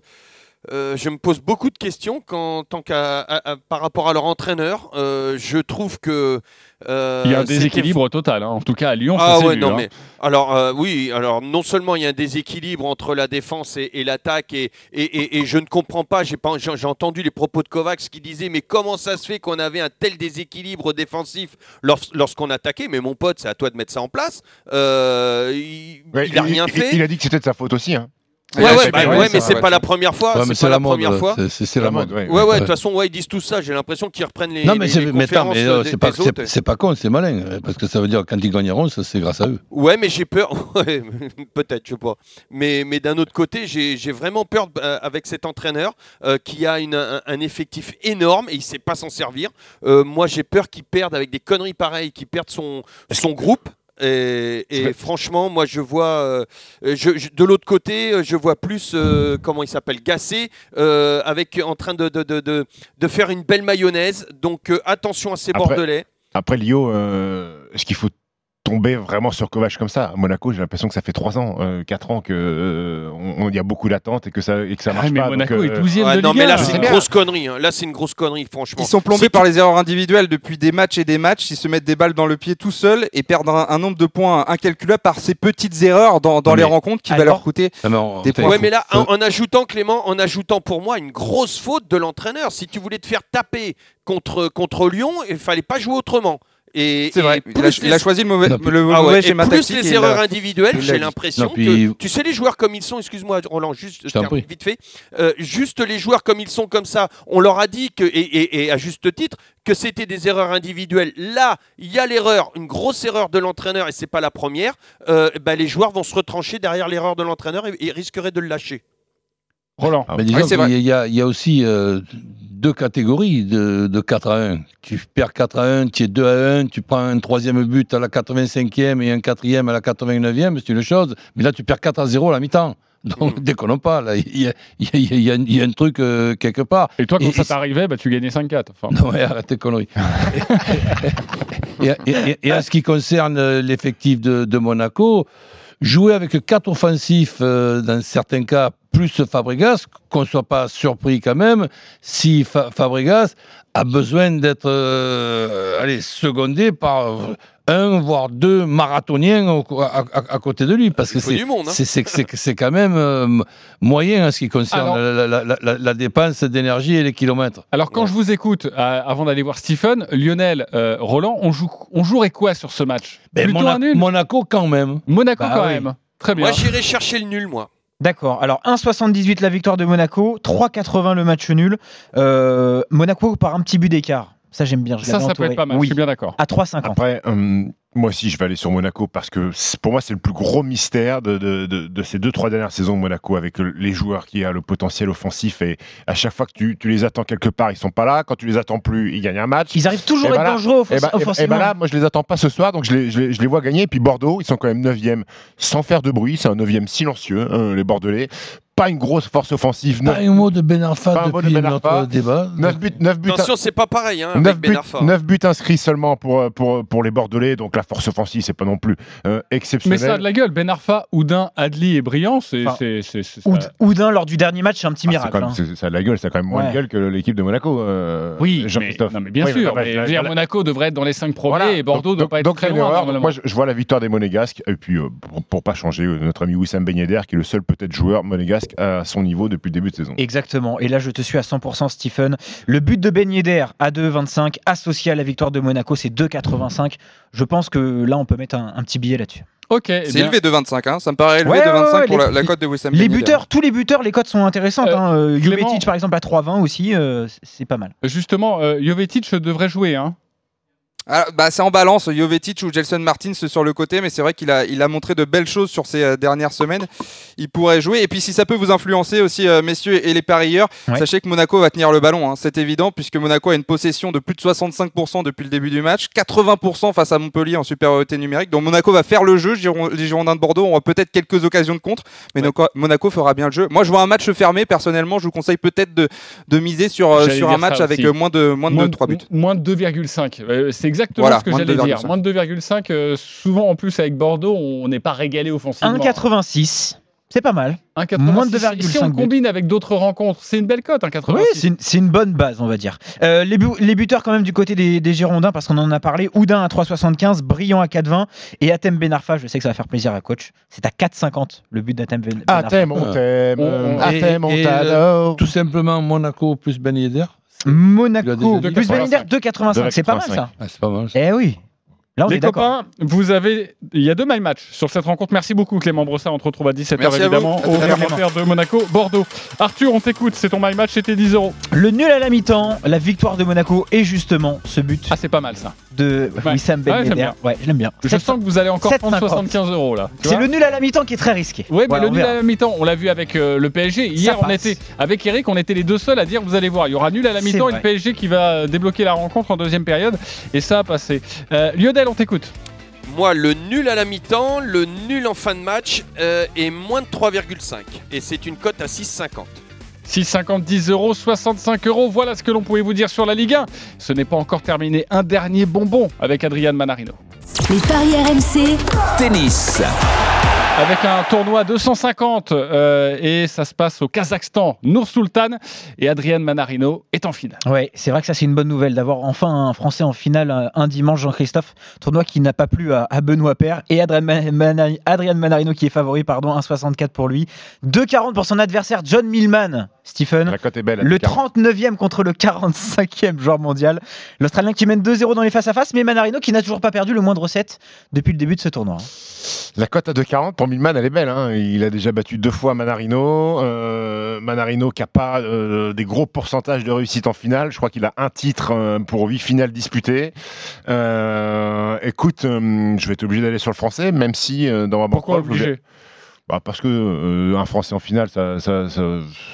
euh, je me pose beaucoup de questions quand, tant qu'à, à- à- par rapport à leur entraîneur. Euh, je trouve que. euh, Il y a un déséquilibre total. hein. En tout cas, à Lyon, ah ça ouais, vu, non, hein. mais alors euh, oui, alors non seulement il y a un déséquilibre entre la défense et, et l'attaque, et, et, et- et je ne comprends pas. J'ai pas, j'ai j'ai entendu les propos de Kovacs qui disaient mais comment ça se fait qu'on avait un tel déséquilibre défensif lors- lorsqu'on attaquait? Mais mon pote, c'est à toi de mettre ça en place. Euh, il, Ouais, il a rien il- fait. Il a dit que c'était de sa faute aussi. Hein. Ouais, ouais, bah, ouais, mais c'est pas la première fois. C'est la première fois. c'est- c'est- la mode, Ouais, ouais. De Ouais. toute façon, ouais, ils disent tout ça. J'ai l'impression qu'ils reprennent les. non, mais c'est euh, des- c'est pas, c'est- pas con, c'est malin, euh, parce que ça veut dire quand ils gagneront, c'est grâce à eux. Ouais, mais j'ai peur. Ouais, Peut-être, je sais pas. Mais, mais d'un autre côté, j'ai vraiment peur euh, avec cet entraîneur euh, qui a une- un, un effectif énorme et il sait pas s'en servir. Euh, moi, j'ai peur qu'il perde avec des conneries pareilles, qu'il perde son, son groupe. Et, et franchement, moi, je vois euh, je, je- de l'autre côté, euh, je vois plus euh, comment il s'appelle, Gassé, euh, avec en train de, de, de, de, de faire une belle mayonnaise. Donc attention à ces Après- bordelais. Après Lio, euh, est-ce qu'il faut tomber vraiment sur Kovac comme ça À Monaco, j'ai l'impression que ça fait 3 ans, 4 ans que euh, on- on- il y a beaucoup d'attentes et que ça et que ça marche mais pas. Monaco donc, est 12e Ouais, de non, Ligue mais 1, là, là. c'est une grosse connerie. hein. Là, c'est une grosse connerie, franchement. Ils sont plombés Si par les erreurs individuelles depuis des matchs et des matchs. Ils se mettent des balles dans le pied tout seuls et perdent un, un nombre de points incalculable par ces petites erreurs dans, les rencontres qui va leur coûter Ah, des points. Ouais, mais là, en, en ajoutant Clément, en ajoutant pour moi une grosse faute de l'entraîneur. Si tu voulais te faire taper contre, contre Lyon, il fallait pas jouer autrement. Et, C'est et vrai, il a, il a les- choisi le mauvais, Non, le Ah ouais, mauvais schéma plus tactique. les erreurs a- individuelles, j'ai l'impression puis- que tu sais les joueurs comme ils sont. Excuse-moi, Roland, juste Je vite fait. Euh, juste les joueurs comme ils sont comme ça. On leur a dit que et, et- et à juste titre que c'était des erreurs individuelles. Là, il y a l'erreur, une grosse erreur de l'entraîneur et c'est pas la première. Euh, bah, les joueurs vont se retrancher derrière l'erreur de l'entraîneur et, et risqueraient de le lâcher. Roland. Mais disons qu'il vrai. y, a- il y a aussi euh, deux catégories de, de 4 à 1. Tu perds 4 à 1, tu es 2 à 1, tu prends un troisième but à la 85e et un quatrième à la 89e, c'est une chose. Mais là, tu perds 4 à 0 à la mi-temps. Donc, déconnons pas. Il y a, il y il y il y a un truc euh, quelque part. Et toi, quand Et- ça t'arrivait, bah, tu gagnais 5-4. Enfin, Non, ouais, arrête tes conneries. et, et- et- et en ce qui concerne euh, l'effectif de, de Monaco, jouer avec quatre offensifs, euh, dans certains cas, plus Fabregas, qu'on ne soit pas surpris quand même, si Fa- Fabregas a besoin d'être euh, secondé par euh, un, voire deux marathoniens au- à, à- à côté de lui. Parce que Il faut c'est du monde, hein. c'est- c'est- quand même euh, moyen en ce qui concerne Alors- la, la- la- la- la dépense d'énergie et les kilomètres. Alors quand je vous écoute, euh, avant d'aller voir Stephen, Lionel, euh, Roland, on, joue, on jouerait quoi sur ce match? Ben, Plutôt Mona- un nul? Monaco quand même. Monaco Bah quand oui. même. Très bien. Moi, j'irai chercher le nul, moi. D'accord. Alors 1,78 la victoire de Monaco, 3,80 le match nul. Euh, Monaco par un petit but d'écart. Ça j'aime bien. je ça, ça peut être pas mal. Oui. Je suis bien d'accord. À 3,50. Après, hum, moi aussi, je vais aller sur Monaco parce que pour moi, c'est le plus gros mystère de, de- de- de ces deux, trois dernières saisons de Monaco avec le- les joueurs qui a le potentiel offensif. Et à chaque fois que tu, tu les attends quelque part, ils sont pas là. Quand tu les attends plus, ils gagnent un match. Ils arrivent toujours Et à être ben dangereux offens- et ben- et ben- et offensivement. ben là, moi, je les attends pas ce soir, donc je les, je les- je les vois gagner. Et puis Bordeaux, ils sont quand même 9e sans faire de bruit. C'est un 9e silencieux, hein, les Bordelais. Pas une grosse force offensive. Pas un mot de Ben Arfa Pas de depuis Ben notre débat. 9 buts, 9 buts, Attention, c'est pas pareil hein, avec 9 buts, Ben Arfa. 9 buts inscrits seulement pour, pour, pour les Bordelais, donc la force offensive, c'est pas non plus euh, Mais exceptionnel. ça a de la gueule. Ben Arfa, Oudin, Adli et Briand, c'est. Enfin, Oudin lors du dernier match, c'est un petit Ah, miracle. même- hein. ça a de la gueule, ça a quand même moins Ouais. de gueule que l'équipe de Monaco. euh, Oui, mais, Jean-Christophe. non, mais bien Oui, sûr. mais, la- la- Monaco devrait être dans les 5 premiers Voilà. et Bordeaux Donc- ne doit pas être donc très loin. erreur. Moi, je, vois la victoire des Monégasques. Et puis, euh, pour, pas changer, euh, notre ami Wissam Ben Yedder, qui est le seul peut-être joueur monégasque presque à son niveau depuis le début de saison. Exactement. Et là, je te suis à 100%, Stephen. Le but de Ben Yedder à 2,25, associé à la victoire de Monaco, c'est 2,85. Je pense que là, on peut mettre un, un petit billet là-dessus. Ok. C'est élevé de 25, hein. ça me paraît élevé Ouais, de ouais, 25 ouais, pour les- la, la cote de Wissam Les Ben buteurs, tous les buteurs, les cotes sont intéressantes. Euh, hein. Euh, Clément- Jovetic, par exemple, à 3,20 aussi, euh, c'est pas mal. Justement, euh, Jovetic devrait jouer. Hein. Ah, bah, c'est en balance, Jovetic ou Gelson Martins sur le côté, mais c'est vrai qu'il a, il a montré de belles choses sur ces euh, dernières semaines. Il pourrait jouer. Et puis, si ça peut vous influencer aussi, euh, messieurs et les parieurs, Ouais. sachez que Monaco va tenir le ballon. hein. C'est évident, puisque Monaco a une possession de plus de 65% depuis le début du match, 80% face à Montpellier en supériorité numérique. Donc, Monaco va faire le jeu. Giron- Les Girondins de Bordeaux auront peut-être quelques occasions de contre, mais Noco- Monaco fera bien le jeu. Moi, je vois un match fermé. Personnellement, je vous conseille peut-être de, de miser sur, euh, sur un match avec euh, moins de, moins de 3 buts. Moins de 2,5. Euh, C'est exactement Voilà, ce que j'allais dire. 2,5. Moins de 2,5. euh, souvent, en plus, avec Bordeaux, on n'est pas régalé offensivement. 1,86, c'est pas mal. 1,86. Moins de Si on 2,5 combine avec d'autres rencontres, c'est une belle cote, 1,86. Oui, c'est une, bonne base, on va dire. Euh, les, bu- les buteurs, quand même, du côté des, des Girondins, parce qu'on en a parlé. Oudin à 3,75, Brillant à 4,20 et Atem Benarfa, je sais que ça va faire plaisir à coach. C'est à 4,50 le but d'Atem Ben- Benarfa. Athème, on t'aime. Et- Athème, on et, t'adore. euh, Tout simplement Monaco plus Ben Yedder. Monaco, plus 85. Beneder, 2,85. C'est pas mal ça. Ah, c'est pas mal. ça. Eh oui. Là, on les est copains, vous avez, il y a deux my match sur cette rencontre. Merci beaucoup Clément Brossard. On te retrouve à 17h Merci à vous. évidemment À au commentaire de Monaco, Bordeaux. Arthur, on t'écoute. C'est ton my match, c'était 10 euros. Le nul à la mi-temps, la victoire de Monaco et justement ce but Ah, c'est pas mal ça. de Ouais. Wissam Ouais, Ben Yedder. bien. Ouais, je l'aime bien. Je sens que vous allez encore prendre 7,50. 75 euros là. C'est le nul à la mi-temps qui est très risqué. Oui, mais Voilà, le nul verra. à la mi-temps, on l'a vu avec euh, le PSG. Hier, on était avec Eric, on était les deux seuls à dire vous allez voir, il y aura nul à la mi-temps et le PSG qui va débloquer la rencontre en deuxième période. Et ça a passé. Euh, Lionel, on t'écoute. Moi, le nul à la mi-temps, le nul en fin de match euh, et moins de 3,5. Et c'est une cote à 6,50. 6,50, 10 euros, 65 euros. Voilà ce que l'on pouvait vous dire sur la Ligue 1. Ce n'est pas encore terminé. Un dernier bonbon avec Adrian Manarino. Les paris RMC, Tennis. Avec un tournoi 250 euh, et ça se passe au Kazakhstan. Nour Sultan et Adrian Manarino est en finale. Ouais, c'est vrai que ça c'est une bonne nouvelle d'avoir enfin un Français en finale un dimanche, Jean-Christophe. Tournoi qui n'a pas plu à, à Benoît Paire et Adrien, Ma- Mana- Adrien Manarino qui est favori, pardon, 1,64 pour lui. 2,40 pour son adversaire John Millman, Stephen. La cote est belle. Le 40. 39e contre le 45e joueur mondial. L'Australien qui mène 2-0 dans les face-à-face, mais Manarino qui n'a toujours pas perdu le moindre set depuis le début de ce tournoi. La cote à 2,40 pour Milman, elle est belle. hein. Il a déjà battu deux fois Manarino. Euh, Manarino qui n'a pas euh, des gros pourcentages de réussite en finale. Je crois qu'il a un titre euh, pour huit finales disputées. Euh, écoute, euh, je vais être obligé d'aller sur le français, même si euh, dans ma Pourquoi je vais- obligé? Bah, Parce que euh, un français en finale, ça. ça, ça-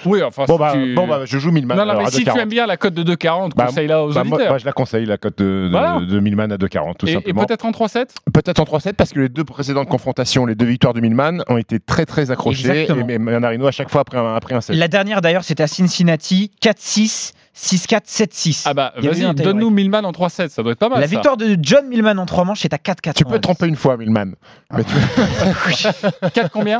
Oui, enfin, Bon, si bah, tu- bon, bah, je joue Milman. Non, non, alors, mais à si tu 2,40. aimes bien la cote de 2,40, Bah, conseille-la aux bah, moi, auditeurs. moi, je la conseille, la cote de, de, Voilà. de Milman à 2,40, tout et, et simplement. peut-être en 3-7 Peut-être en 3-7 parce que les deux précédentes confrontations, les deux victoires de Milman ont été très très accrochées Exactement. et Manarino à chaque fois après un, après un set. La dernière d'ailleurs c'était à Cincinnati, 4-6, 6-4, 7-6. Ah bah, vas-y, donne-nous Milman en 3-7, ça doit être pas mal. La ça. victoire de John Millman en 3 manches est à 4-4. Tu peux te tromper une fois, Milman. Mais tu- 4 combien?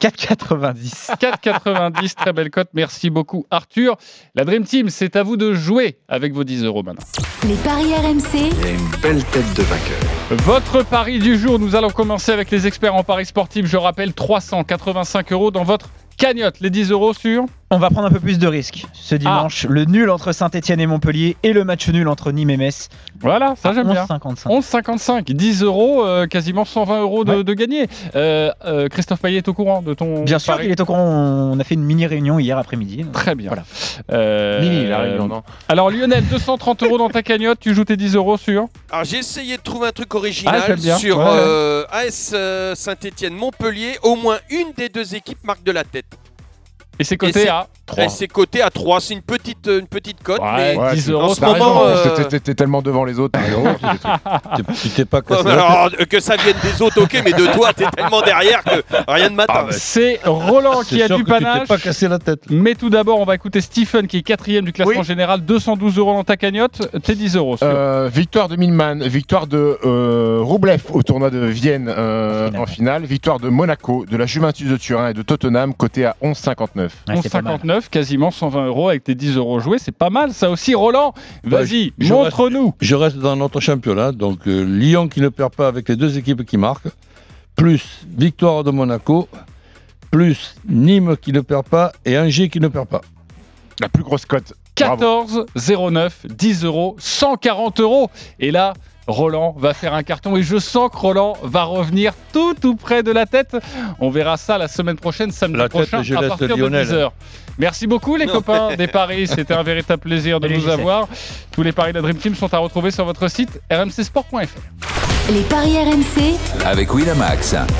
4,90. 4,90, très belle cote. Merci beaucoup, Arthur. La Dream Team, c'est à vous de jouer avec vos 10 euros maintenant. les paris RMC, a une belle tête de vainqueur. Votre pari du jour, nous allons commencer avec les experts en paris sportif. Je rappelle 385 euros dans votre cagnotte. Les 10 euros sur On va prendre un peu plus de risques ce dimanche. Le nul entre Saint-Etienne et Montpellier et le match nul entre Nîmes et Metz. Voilà, ça À j'aime bien. 11,55. 11,55, 10 euros, euh, quasiment 120 euros de, Ouais. de gagné. Euh, euh, Christophe Payet est au courant de ton Bien sûr qu'il est au courant. On a fait une mini réunion hier après-midi. Très bien. Voilà. Euh, Mini, la réunion, non Alors Lionel, 230 euros dans ta cagnotte, tu joues tes 10 euros sur Alors j'ai essayé de trouver un truc Ah, original j'aime bien. sur Ouais, ouais. euh, AS Saint-Etienne Montpellier. Au moins une des deux équipes marque de la tête. Et c'est c'est- à Et c'est coté à 3. C'est une petite, une petite cote. Ouais, mais Ouais, 10 tu- euros, en ce moment, euh, t'es- tellement devant les autres. Tu t'es pas Ouais, alors, euh, que ça vienne des autres, ok, mais de toi, t'es tellement derrière que rien ne m'attend. C'est Roland qui a sûr du que tu t'es panache. pas cassé la tête. Mais tout d'abord, on va écouter Stephen qui est quatrième du classement Oui. général. 212 euros dans ta cagnotte. Tes 10 euros. Euh, victoire de Milman, victoire de euh, Roublev au tournoi de Vienne euh, En finale. en finale, victoire de Monaco, de la Juventus de Turin et de Tottenham, côté à 11,59. Ouais, c'est pas mal. 11,59, quasiment 120 euros avec tes 10 euros joués. C'est pas mal ça aussi, Roland. Vas-y, je- je montre-nous. Je reste dans notre championnat, donc euh, Lyon qui ne perd pas avec les deux équipes qui marquent, plus victoire de Monaco, plus Nîmes qui ne perd pas et Angers qui ne perd pas. La plus grosse cote. Bravo. 14 09 10 euros 140 euros et là Roland va faire un carton et je sens que Roland va revenir tout tout près de la tête. On verra ça la semaine prochaine, samedi La tête, prochain je à partir Lionel. de 10h. Merci beaucoup les copains des paris, c'était un véritable plaisir de Gisèle. avoir. Tous les paris de la Dream Team sont à retrouver sur votre site rmcsport.fr. Les paris RMC, Avec Winamax,